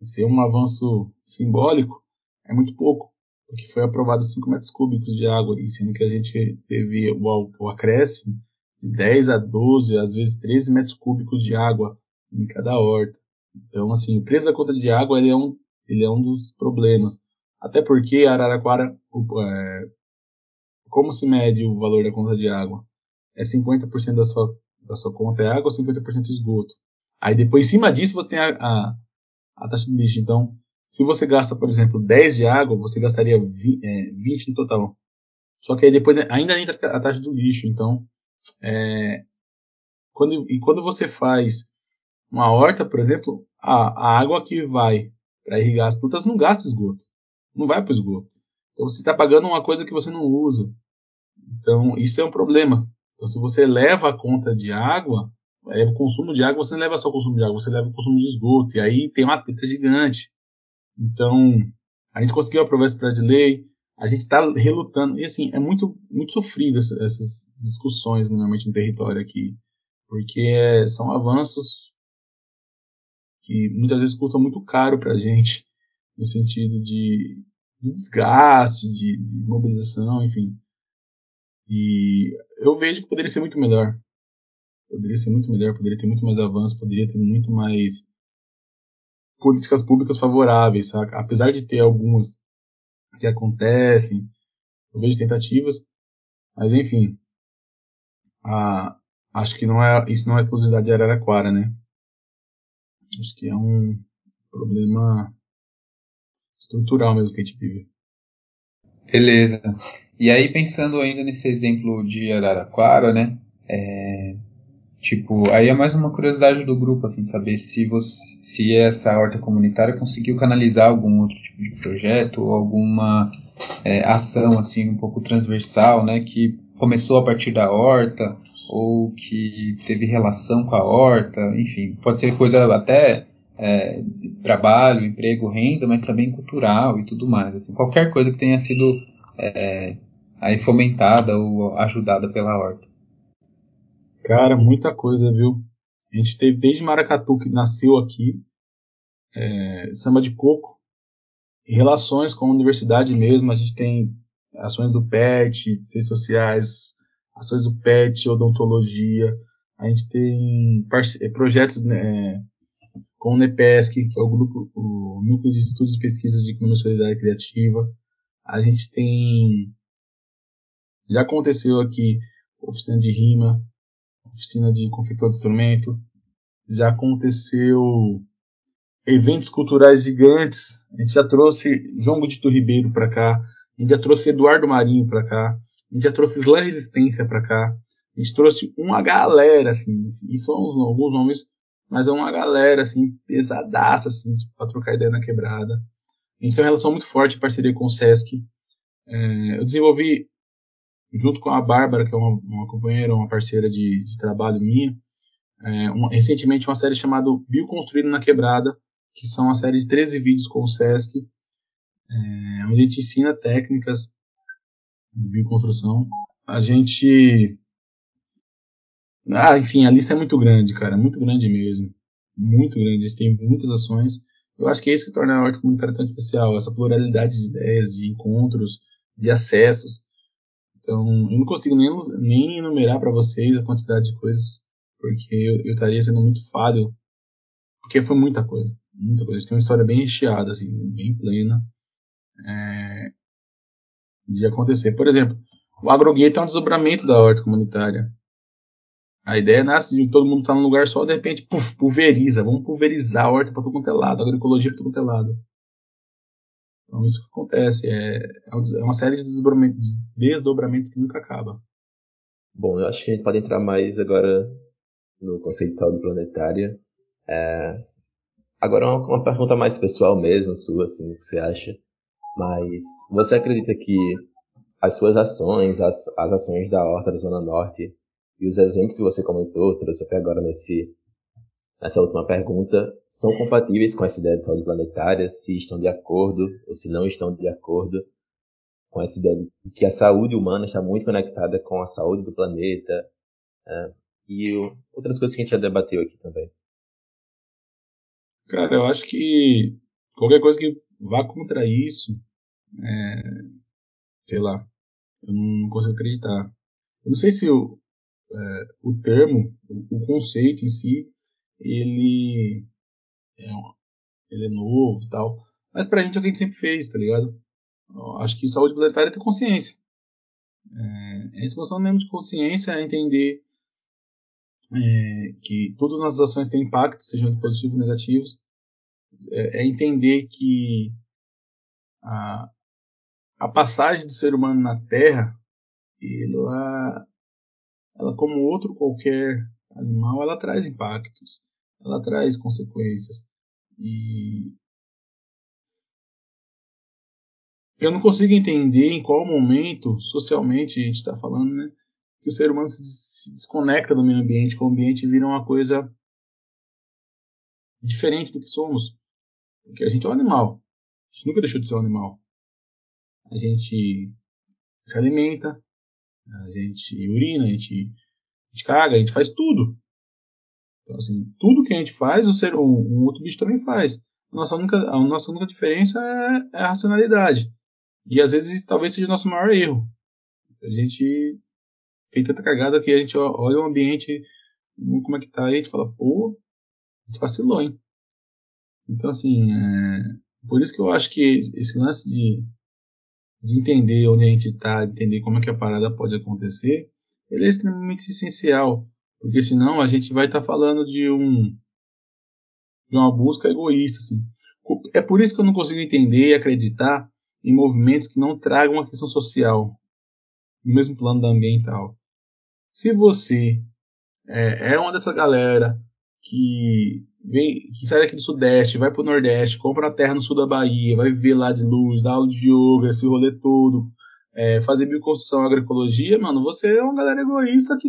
Speaker 2: ser um avanço simbólico, é muito pouco porque foi aprovado 5 metros cúbicos de água, e sendo que a gente teve o, o acréscimo de 10 a 12, às vezes 13 metros cúbicos de água em cada horta. Então, assim, o preço da conta de água ele é um, ele é um dos problemas. Até porque Araraquara, é, como se mede o valor da conta de água? É 50% da sua, da sua conta é água, 50% esgoto. Aí depois, em cima disso, você tem a, a, a taxa de lixo. Então, se você gasta, por exemplo, 10 de água, você gastaria 20, é, no total. Só que aí depois ainda entra a taxa do lixo. Então, é, quando, e quando você faz uma horta, por exemplo, a, a água que vai para irrigar as plantas não gasta esgoto. Não vai para o esgoto. Então você está pagando uma coisa que você não usa. Então isso é um problema. Então se você leva a conta de água, leva o consumo de água, você não leva só o consumo de água, você leva o consumo de esgoto. E aí tem uma treta gigante. Então, a gente conseguiu aprovar esse projeto de lei, a gente está relutando, e assim, é muito, muito sofrido essas discussões, normalmente, no território aqui, porque são avanços que muitas vezes custam muito caro para a gente, no sentido de, de desgaste, de, de mobilização, enfim. E eu vejo que poderia ser muito melhor. Poderia ser muito melhor, poderia ter muito mais avanço, poderia ter muito mais políticas públicas favoráveis, saca? Apesar de ter algumas que acontecem, eu vejo tentativas, mas enfim, a, acho que não é, isso não é exclusividade de Araraquara, né? Acho que é um problema estrutural mesmo que a gente vive.
Speaker 3: Beleza. E aí pensando ainda nesse exemplo de Araraquara, né? É, Tipo, aí é mais uma curiosidade do grupo, assim, saber se você, se essa horta comunitária conseguiu canalizar algum outro tipo de projeto ou alguma é, ação, assim, um pouco transversal, né, que começou a partir da horta ou que teve relação com a horta, enfim, pode ser coisa até é, trabalho, emprego, renda, mas também cultural e tudo mais. Assim, qualquer coisa que tenha sido é, aí fomentada ou ajudada pela horta.
Speaker 2: Cara, muita coisa, viu? A gente teve desde Maracatu, que nasceu aqui, é, samba de coco, relações com a universidade mesmo, a gente tem ações do PET, ciências sociais, ações do PET, odontologia, a gente tem projetos né, com o NEPESC, que é o grupo, o Núcleo de Estudos e Pesquisas de Economia Solidária Criativa. A gente tem, já aconteceu aqui, oficina de rima, oficina de confecção de instrumento, já aconteceu eventos culturais gigantes. A gente já trouxe João Godito Ribeiro para cá, a gente já trouxe Eduardo Marinho para cá, a gente já trouxe Slam Resistência para cá, a gente trouxe uma galera, assim, e são alguns nomes, mas é uma galera, assim, pesadaça, assim, para trocar ideia na quebrada. A gente tem uma relação muito forte, parceria com o Sesc. É, eu desenvolvi, junto com a Bárbara, que é uma, uma companheira, uma parceira de, de trabalho minha, é, recentemente uma série chamada Bioconstruído na Quebrada, que são uma série de 13 vídeos com o Sesc, é, onde a gente ensina técnicas de bioconstrução. A gente. Ah, enfim, a lista é muito grande, cara, muito grande mesmo. Muito grande, a gente tem muitas ações. Eu acho que é isso que torna a horta comunitária tão especial, essa pluralidade de ideias, de encontros, de acessos. Então, eu não consigo nem, nem enumerar para vocês a quantidade de coisas, porque eu, estaria sendo muito falho, porque foi muita coisa muita coisa. A gente tem uma história bem recheada, assim, bem plena é, de acontecer. Por exemplo, o agrogueto é um desdobramento da horta comunitária. A ideia nasce de todo mundo estar tá num lugar só, de repente, puf, pulveriza. Vamos pulverizar a horta para todo quanto é lado, a agroecologia para todo quanto é lado. Então, isso que acontece. É, é uma série de desdobramentos, desdobramentos que nunca acaba.
Speaker 4: Bom, eu acho que a gente pode entrar mais agora no conceito de saúde planetária. É, Agora uma, uma pergunta mais pessoal mesmo, sua, assim, o que você acha. Mas você acredita que as suas ações, as, as ações da Horta da Zona Norte e os exemplos que você comentou, trouxe até agora nesse, nessa última pergunta, são compatíveis com essa ideia de saúde planetária, se estão de acordo ou se não estão de acordo com essa ideia de que a saúde humana está muito conectada com a saúde do planeta é, e outras coisas que a gente já debateu aqui também.
Speaker 2: Cara, eu acho que qualquer coisa que vá contra isso, é, sei lá, eu não consigo acreditar. Eu não sei se o, é, o termo, o, conceito em si, ele é, ele é novo e tal, mas pra gente é o que a gente sempre fez, tá ligado? Eu acho que saúde planetária é ter consciência. É, a expansão mesmo de consciência é entender é, que todas as nossas ações têm impacto, sejam positivos ou negativos, é, é entender que a, a passagem do ser humano na Terra, ela, ela como outro qualquer animal, ela traz impactos, ela traz consequências. E eu não consigo entender em qual momento, socialmente, a gente está falando, né, que o ser humano se desconecta do meio ambiente, que o ambiente vira uma coisa diferente do que somos. Porque a gente é um animal. A gente nunca deixou de ser um animal. A gente se alimenta, a gente urina, a gente, a gente caga, a gente faz tudo. Então, assim, tudo que a gente faz, o ser, um, outro bicho também faz. A nossa única, a nossa única diferença é, é a racionalidade. E às vezes talvez seja o nosso maior erro. A gente tem tanta cagada que a gente olha o ambiente, como é que tá, e a gente fala, pô, a gente vacilou, hein? Então, assim, é, por isso que eu acho que esse lance de, de entender onde a gente está, entender como é que a parada pode acontecer, ele é extremamente essencial, porque senão a gente vai estar tá falando de um de uma busca egoísta, assim. É por isso que eu não consigo entender e acreditar em movimentos que não tragam uma questão social no mesmo plano da ambiental. Se você é, é uma dessa galera que vem, que sai daqui do Sudeste, vai pro Nordeste, compra a terra no sul da Bahia, vai viver lá de luz, dá aula de yoga, esse rolê todo, é, fazer bioconstrução agroecologia, mano, você é uma galera egoísta que,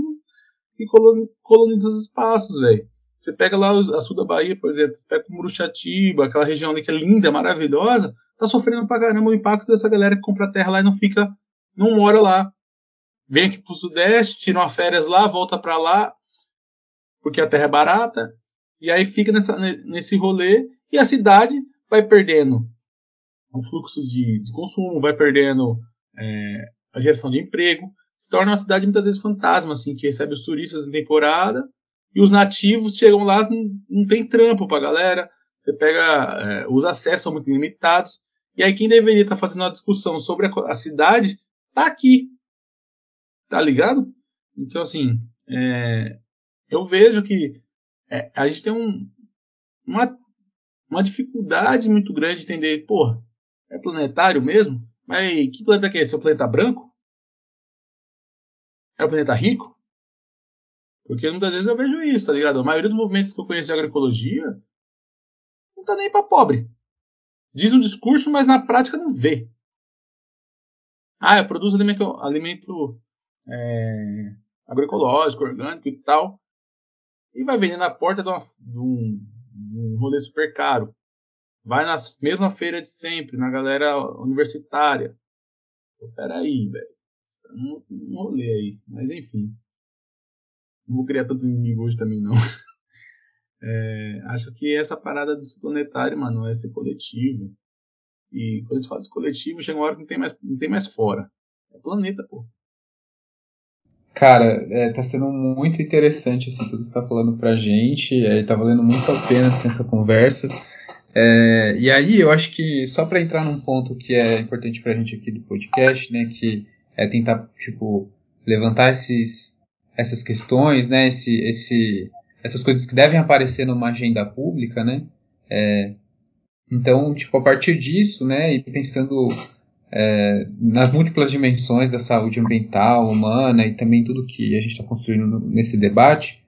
Speaker 2: que coloniza os espaços, velho. Você pega lá a sul da Bahia, por exemplo, pega o Muruxatiba, aquela região ali que é linda, maravilhosa, tá sofrendo pra caramba o impacto dessa galera que compra terra lá e não fica, não mora lá. Vem aqui pro Sudeste, tira uma férias lá, volta pra lá, porque a terra é barata, e aí fica nessa, nesse rolê, e a cidade vai perdendo o fluxo de, de consumo, vai perdendo é, a geração de emprego, se torna uma cidade muitas vezes fantasma, assim, que recebe os turistas em temporada e os nativos chegam lá, não, não tem trampo pra galera, você pega, é, os acessos são muito limitados, e aí quem deveria estar tá fazendo uma discussão sobre a, a, cidade tá aqui, tá ligado? Então assim, é, eu vejo que é, a gente tem um, uma, uma dificuldade muito grande de entender, porra, é planetário mesmo? Mas que planeta que é esse? É o planeta branco? É o planeta rico? Porque muitas vezes eu vejo isso, tá ligado? A maioria dos movimentos que eu conheço de agroecologia não tá nem para pobre. Diz um discurso, mas na prática não vê. Ah, eu produzo alimento, alimento é, agroecológico, orgânico e tal. E vai vender na porta de, uma, de, um, de um rolê super caro. Vai na mesma feira de sempre, na galera universitária. Peraí, velho. Tá num rolê aí. Mas enfim. Não vou criar tanto inimigo hoje também, não. [LAUGHS] É, acho que essa parada do planetário, mano, é ser coletivo. E quando a gente fala de coletivo, chega uma hora que não tem mais, não tem mais fora. É planeta, pô.
Speaker 3: Cara, é, tá sendo muito interessante assim, tudo que você tá falando pra gente. É, tá valendo muito a pena assim, essa conversa. É, e aí eu acho que só para entrar num ponto que é importante pra gente aqui do podcast, né, que é tentar tipo levantar esses essas questões, né, esse, esse, essas coisas que devem aparecer numa agenda pública, né, é, então, tipo, a partir disso, né, e pensando é, nas múltiplas dimensões da saúde ambiental, humana e também tudo que a gente está construindo nesse debate,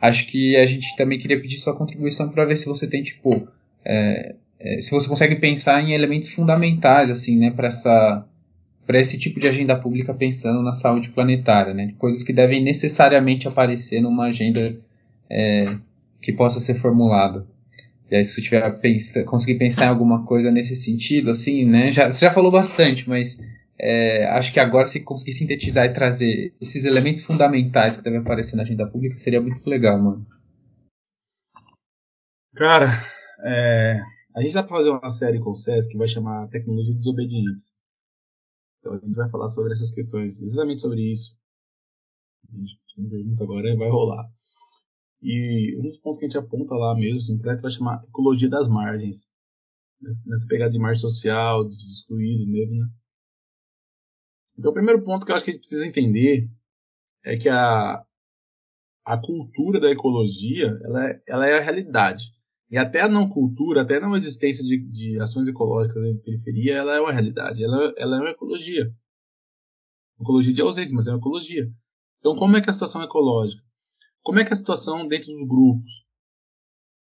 Speaker 3: acho que a gente também queria pedir sua contribuição para ver se você tem, tipo, é, é, se você consegue pensar em elementos fundamentais, assim, né, para essa para esse tipo de agenda pública pensando na saúde planetária, né? Coisas que devem necessariamente aparecer numa agenda é, que possa ser formulada. E aí, se você tiver pensa, conseguir pensar em alguma coisa nesse sentido, assim, né? Já, você já falou bastante, mas é, acho que agora se conseguir sintetizar e trazer esses elementos fundamentais que devem aparecer na agenda pública seria muito legal, mano.
Speaker 2: Cara, é, a gente dá para fazer uma série com o SES que vai chamar Tecnologia Desobedientes. Então a gente vai falar sobre essas questões, exatamente sobre isso. A gente se pergunta agora, vai rolar. E um dos pontos que a gente aponta lá mesmo, assim, o projeto vai chamar Ecologia das Margens. Nessa pegada de margem social, de excluído mesmo, né? Então o primeiro ponto que eu acho que a gente precisa entender é que a, a cultura da ecologia, ela é, ela é a realidade. E até a não cultura, até a não existência de, de ações ecológicas na periferia, ela é uma realidade, ela, ela é uma ecologia. Ecologia de ausência, mas é uma ecologia. Então, como é que é a situação ecológica? Como é que é a situação dentro dos grupos?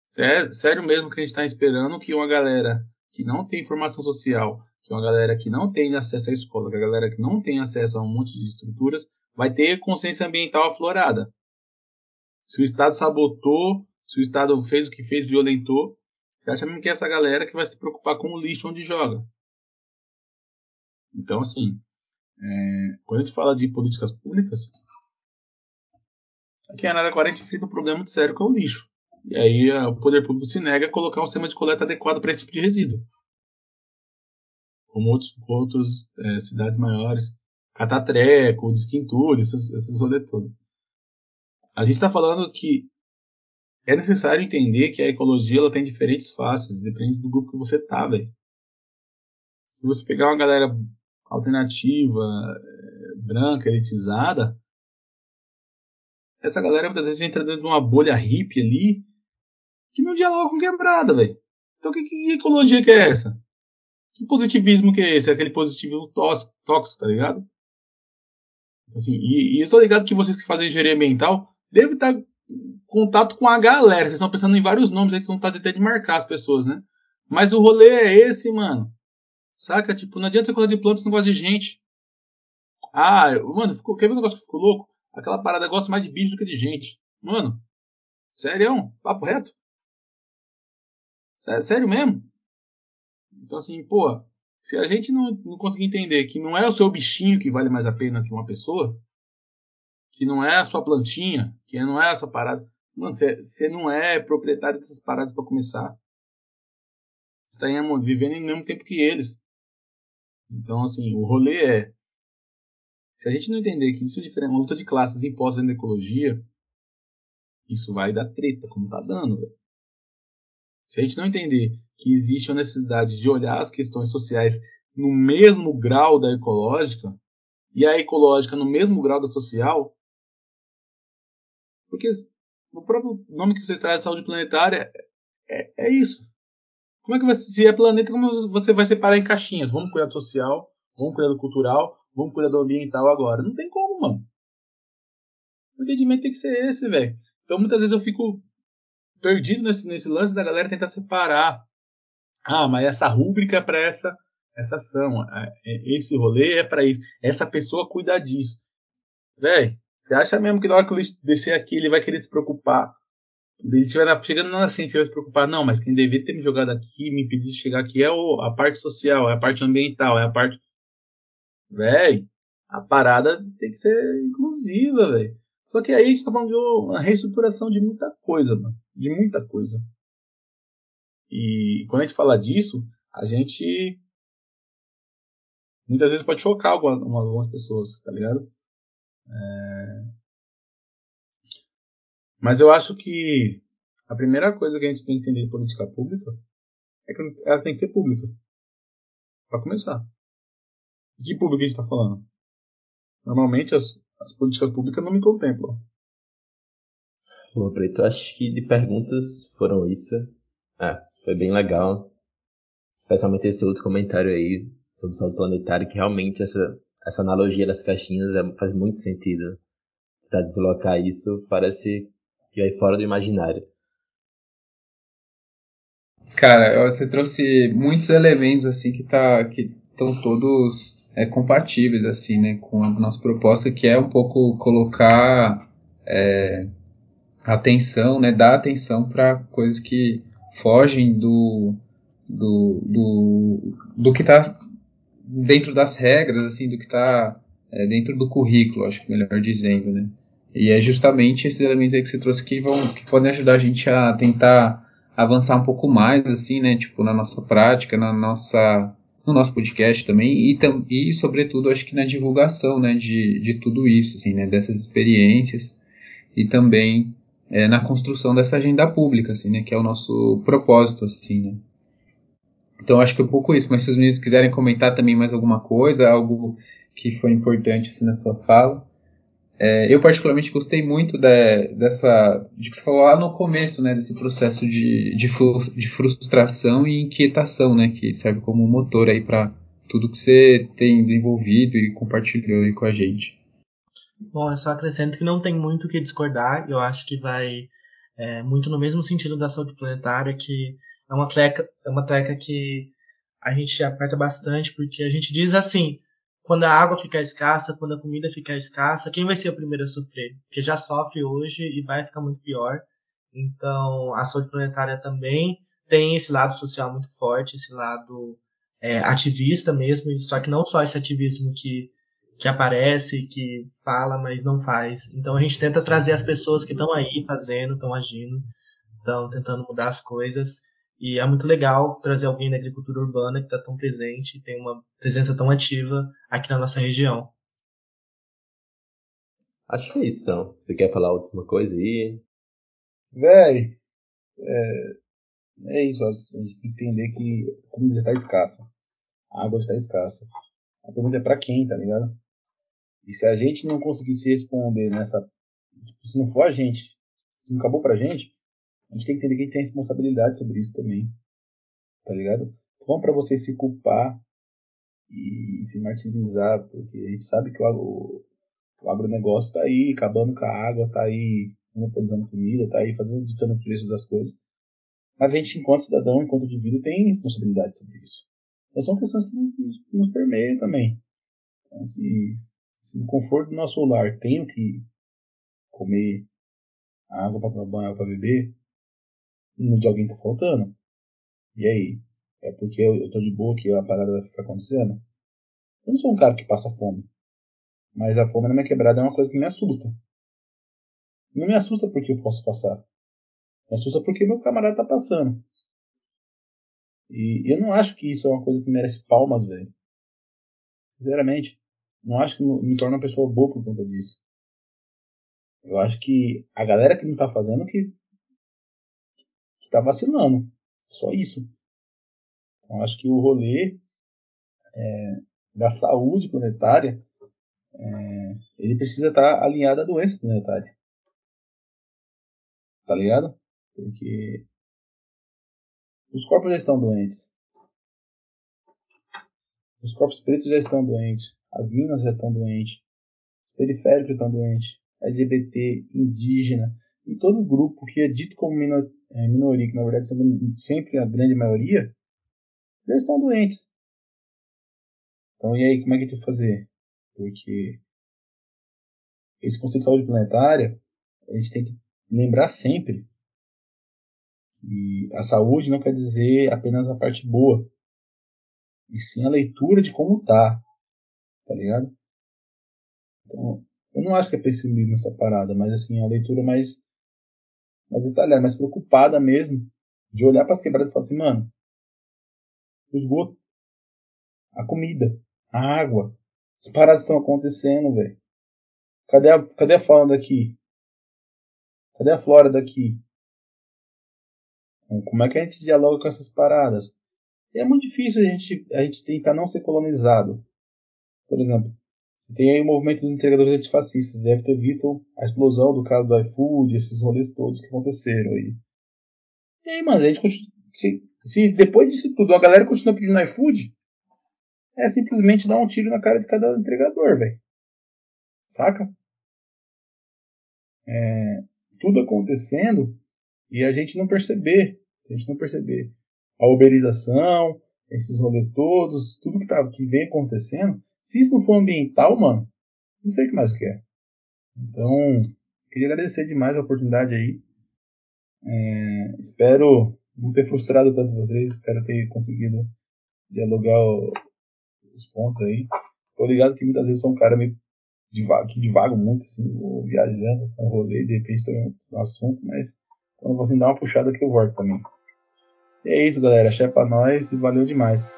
Speaker 2: Sério, sério mesmo que a gente está esperando que uma galera que não tem formação social, que uma galera que não tem acesso à escola, que a galera que não tem acesso a um monte de estruturas, vai ter consciência ambiental aflorada. Se o Estado sabotou se o Estado fez o que fez, violentou, você acha mesmo que é essa galera que vai se preocupar com o lixo onde joga? Então, assim, é, quando a gente fala de políticas públicas, aqui em Araraquara a gente enfrenta um problema muito sério que é o lixo. E aí o poder público se nega a colocar um sistema de coleta adequado para esse tipo de resíduo. Como outros, outras é, cidades maiores, Catatreco, Desquintura, esses, esses rolês todos. A gente está falando que é necessário entender que a ecologia ela tem diferentes faces, depende do grupo que você tá, velho. Se você pegar uma galera alternativa, eh, branca, elitizada, essa galera muitas vezes entra dentro de uma bolha hippie ali que não dialoga com quebrada, velho. Então que, que, ecologia que é essa? Que positivismo que é esse? É aquele positivismo tóxico, tóxico tá ligado? Assim, e, e estou ligado que vocês que fazem engenharia ambiental devem estar tá contato com a galera. Vocês estão pensando em vários nomes aí que vontade até de marcar as pessoas, né? Mas o rolê é esse, mano. Saca? Tipo, não adianta você cuidar de plantas se não gosta de gente. Ah, mano, ficou, quer ver um negócio que ficou louco? Aquela parada gosta mais de bicho do que de gente. Mano, sério, papo reto. Sério mesmo? Então assim, pô, se a gente não, não conseguir entender que não é o seu bichinho que vale mais a pena que uma pessoa, que não é a sua plantinha, que não é essa parada, mano, você não é proprietário dessas paradas para começar. Você está vivendo no mesmo tempo que eles. Então, assim, o rolê é. Se a gente não entender que isso é uma luta de classes imposta na ecologia, isso vai dar treta, como tá dando, velho. Se a gente não entender que existe a necessidade de olhar as questões sociais no mesmo grau da ecológica, e a ecológica no mesmo grau da social, porque o próprio nome que vocês trazem, saúde planetária, é, é isso. Como é que você, se é planeta, como você vai separar em caixinhas? Vamos cuidar do social, vamos cuidar do cultural, vamos cuidar do ambiental agora. Não tem como, mano. O entendimento tem que ser esse, velho. Então muitas vezes eu fico perdido nesse, nesse lance da galera tentar separar. Ah, mas essa rúbrica é para essa, essa ação. É, é, esse rolê é para isso. Essa pessoa cuida disso. Véi, você acha mesmo que na hora que o lixo descer aqui ele vai querer se preocupar? Ele estiver chegando na ciência, ele vai se preocupar. Não, mas quem deveria ter me jogado aqui, me impedido de chegar aqui é o, a parte social, é a parte ambiental, é a parte. Véi, a parada tem que ser inclusiva, velho. Só que aí a gente tá falando de uma reestruturação de muita coisa, mano. De muita coisa. E quando a gente fala disso, a gente muitas vezes pode chocar algumas, algumas pessoas, tá ligado? É... Mas eu acho que a primeira coisa que a gente tem que entender de política pública é que ela tem que ser pública. Para começar. De que público a gente está falando? Normalmente as, as políticas públicas não me contemplam.
Speaker 4: Bom, Preto, acho que de perguntas foram isso. Ah, foi bem legal. Especialmente esse outro comentário aí sobre saúde planetária, que realmente essa, essa analogia das caixinhas é, faz muito sentido. Para deslocar isso, parece que vai fora do imaginário.
Speaker 3: Cara, você trouxe muitos elementos assim que tá que estão todos é, compatíveis assim, né, com a nossa proposta, que é um pouco colocar é, atenção, né, dar atenção para coisas que fogem do do, do, do que está dentro das regras, assim, do que está é, dentro do currículo, acho que melhor dizendo, né. E é justamente esses elementos aí que você trouxe que vão que podem ajudar a gente a tentar avançar um pouco mais, assim, né, tipo na nossa prática, na nossa no nosso podcast também e, e sobretudo acho que na divulgação né? De, de tudo isso assim né? Dessas experiências e também é, na construção dessa agenda pública assim né? Que é o nosso propósito assim né então acho que é um pouco isso mas se os meninos quiserem comentar também mais alguma coisa algo que foi importante assim na sua fala é, eu particularmente gostei muito de, dessa de que você falou lá no começo, né, desse processo de, de, de frustração e inquietação, né, que serve como motor aí para tudo que você tem desenvolvido e compartilhou aí com a gente.
Speaker 1: Bom, eu só acrescento que não tem muito o que discordar. Eu acho que vai é, muito no mesmo sentido da saúde planetária, que é uma treca, é uma treca que a gente aperta bastante, porque a gente diz assim, quando a água ficar escassa, quando a comida ficar escassa, quem vai ser o primeiro a sofrer? Porque já sofre hoje e vai ficar muito pior. Então, a saúde planetária também tem esse lado social muito forte, esse lado é, ativista mesmo, só que não só esse ativismo que, que aparece, que fala, mas não faz. Então a gente tenta trazer as pessoas que estão aí fazendo, estão agindo, estão tentando mudar as coisas e é muito legal trazer alguém da agricultura urbana que está tão presente, tem uma presença tão ativa aqui na nossa região.
Speaker 4: Acho que é isso, então. Você quer falar última coisa aí?
Speaker 2: Véi, é, é isso. A gente tem que entender que a comida está escassa. A água está escassa. A pergunta é para quem, tá ligado? E se a gente não conseguir se responder nessa. Se não for a gente, se não acabou pra gente, a gente tem que entender que a gente tem responsabilidade sobre isso também. Tá ligado? Não para você se culpar e se martirizar, porque a gente sabe que o, o agronegócio tá aí acabando com a água, tá aí monopolizando comida, tá aí fazendo, ditando o preço das coisas. Mas a gente, enquanto cidadão, enquanto indivíduo, tem responsabilidade sobre isso. Então são questões que nos, nos permeiam também. Então, se, Se no conforto do nosso lar tenho que comer água para tomar banho, para beber, de alguém tá faltando. E aí? É porque eu, tô de boa que a parada vai ficar acontecendo? Eu não sou um cara que passa fome. Mas a fome na minha quebrada é uma coisa que me assusta. Não me assusta porque eu posso passar. Me assusta porque meu camarada tá passando. E eu não acho que isso é uma coisa que merece palmas, velho. Sinceramente. Não acho que me torna uma pessoa boa por conta disso. Eu acho que a galera que não tá fazendo que, que tá vacilando. Só isso. Então acho que o rolê é, da saúde planetária é, ele precisa estar tá alinhado à doença planetária. Tá ligado? Porque os corpos já estão doentes. Os corpos pretos já estão doentes. As minas já estão doentes. Os periféricos estão doentes. LGBT, indígena, e todo grupo que é dito como minor, é, minoria, que na verdade são sempre a grande maioria, já estão doentes. Então, e aí, como é que a gente vai fazer? Porque esse conceito de saúde planetária, a gente tem que lembrar sempre que a saúde não quer dizer apenas a parte boa, e sim a leitura de como tá, tá ligado? Então, eu não acho que é pessimismo essa parada, mas assim, a leitura mais, mais detalhada, mais preocupada mesmo, de olhar para as quebradas e falar assim, mano, o esgoto, a comida, a água, as paradas estão acontecendo, velho. Cadê a, cadê a fauna daqui? Cadê a flora daqui? Como é que a gente dialoga com essas paradas? É muito difícil a gente, a gente tentar não ser colonizado. Por exemplo, você tem aí o movimento dos entregadores antifascistas. Deve ter visto a explosão do caso do iFood, esses rolês todos que aconteceram aí. E aí, mano, a gente continua, se, se depois disso tudo a galera continua pedindo iFood, é simplesmente dar um tiro na cara de cada entregador, velho. Saca? É, tudo acontecendo e a gente não perceber. A gente não perceber. A uberização, esses rolês todos, tudo que, tá, que vem acontecendo, se isso não for ambiental, mano, não sei o que mais que é. Então, queria agradecer demais a oportunidade aí. É, espero não ter frustrado tanto vocês, espero ter conseguido dialogar o, os pontos aí. Tô ligado que muitas vezes sou um cara meio que divago muito, assim, viajando, no rolê, de repente tô no assunto, mas quando você dá uma puxada que eu volto também. E é isso, galera. Chefe pra nós e valeu demais.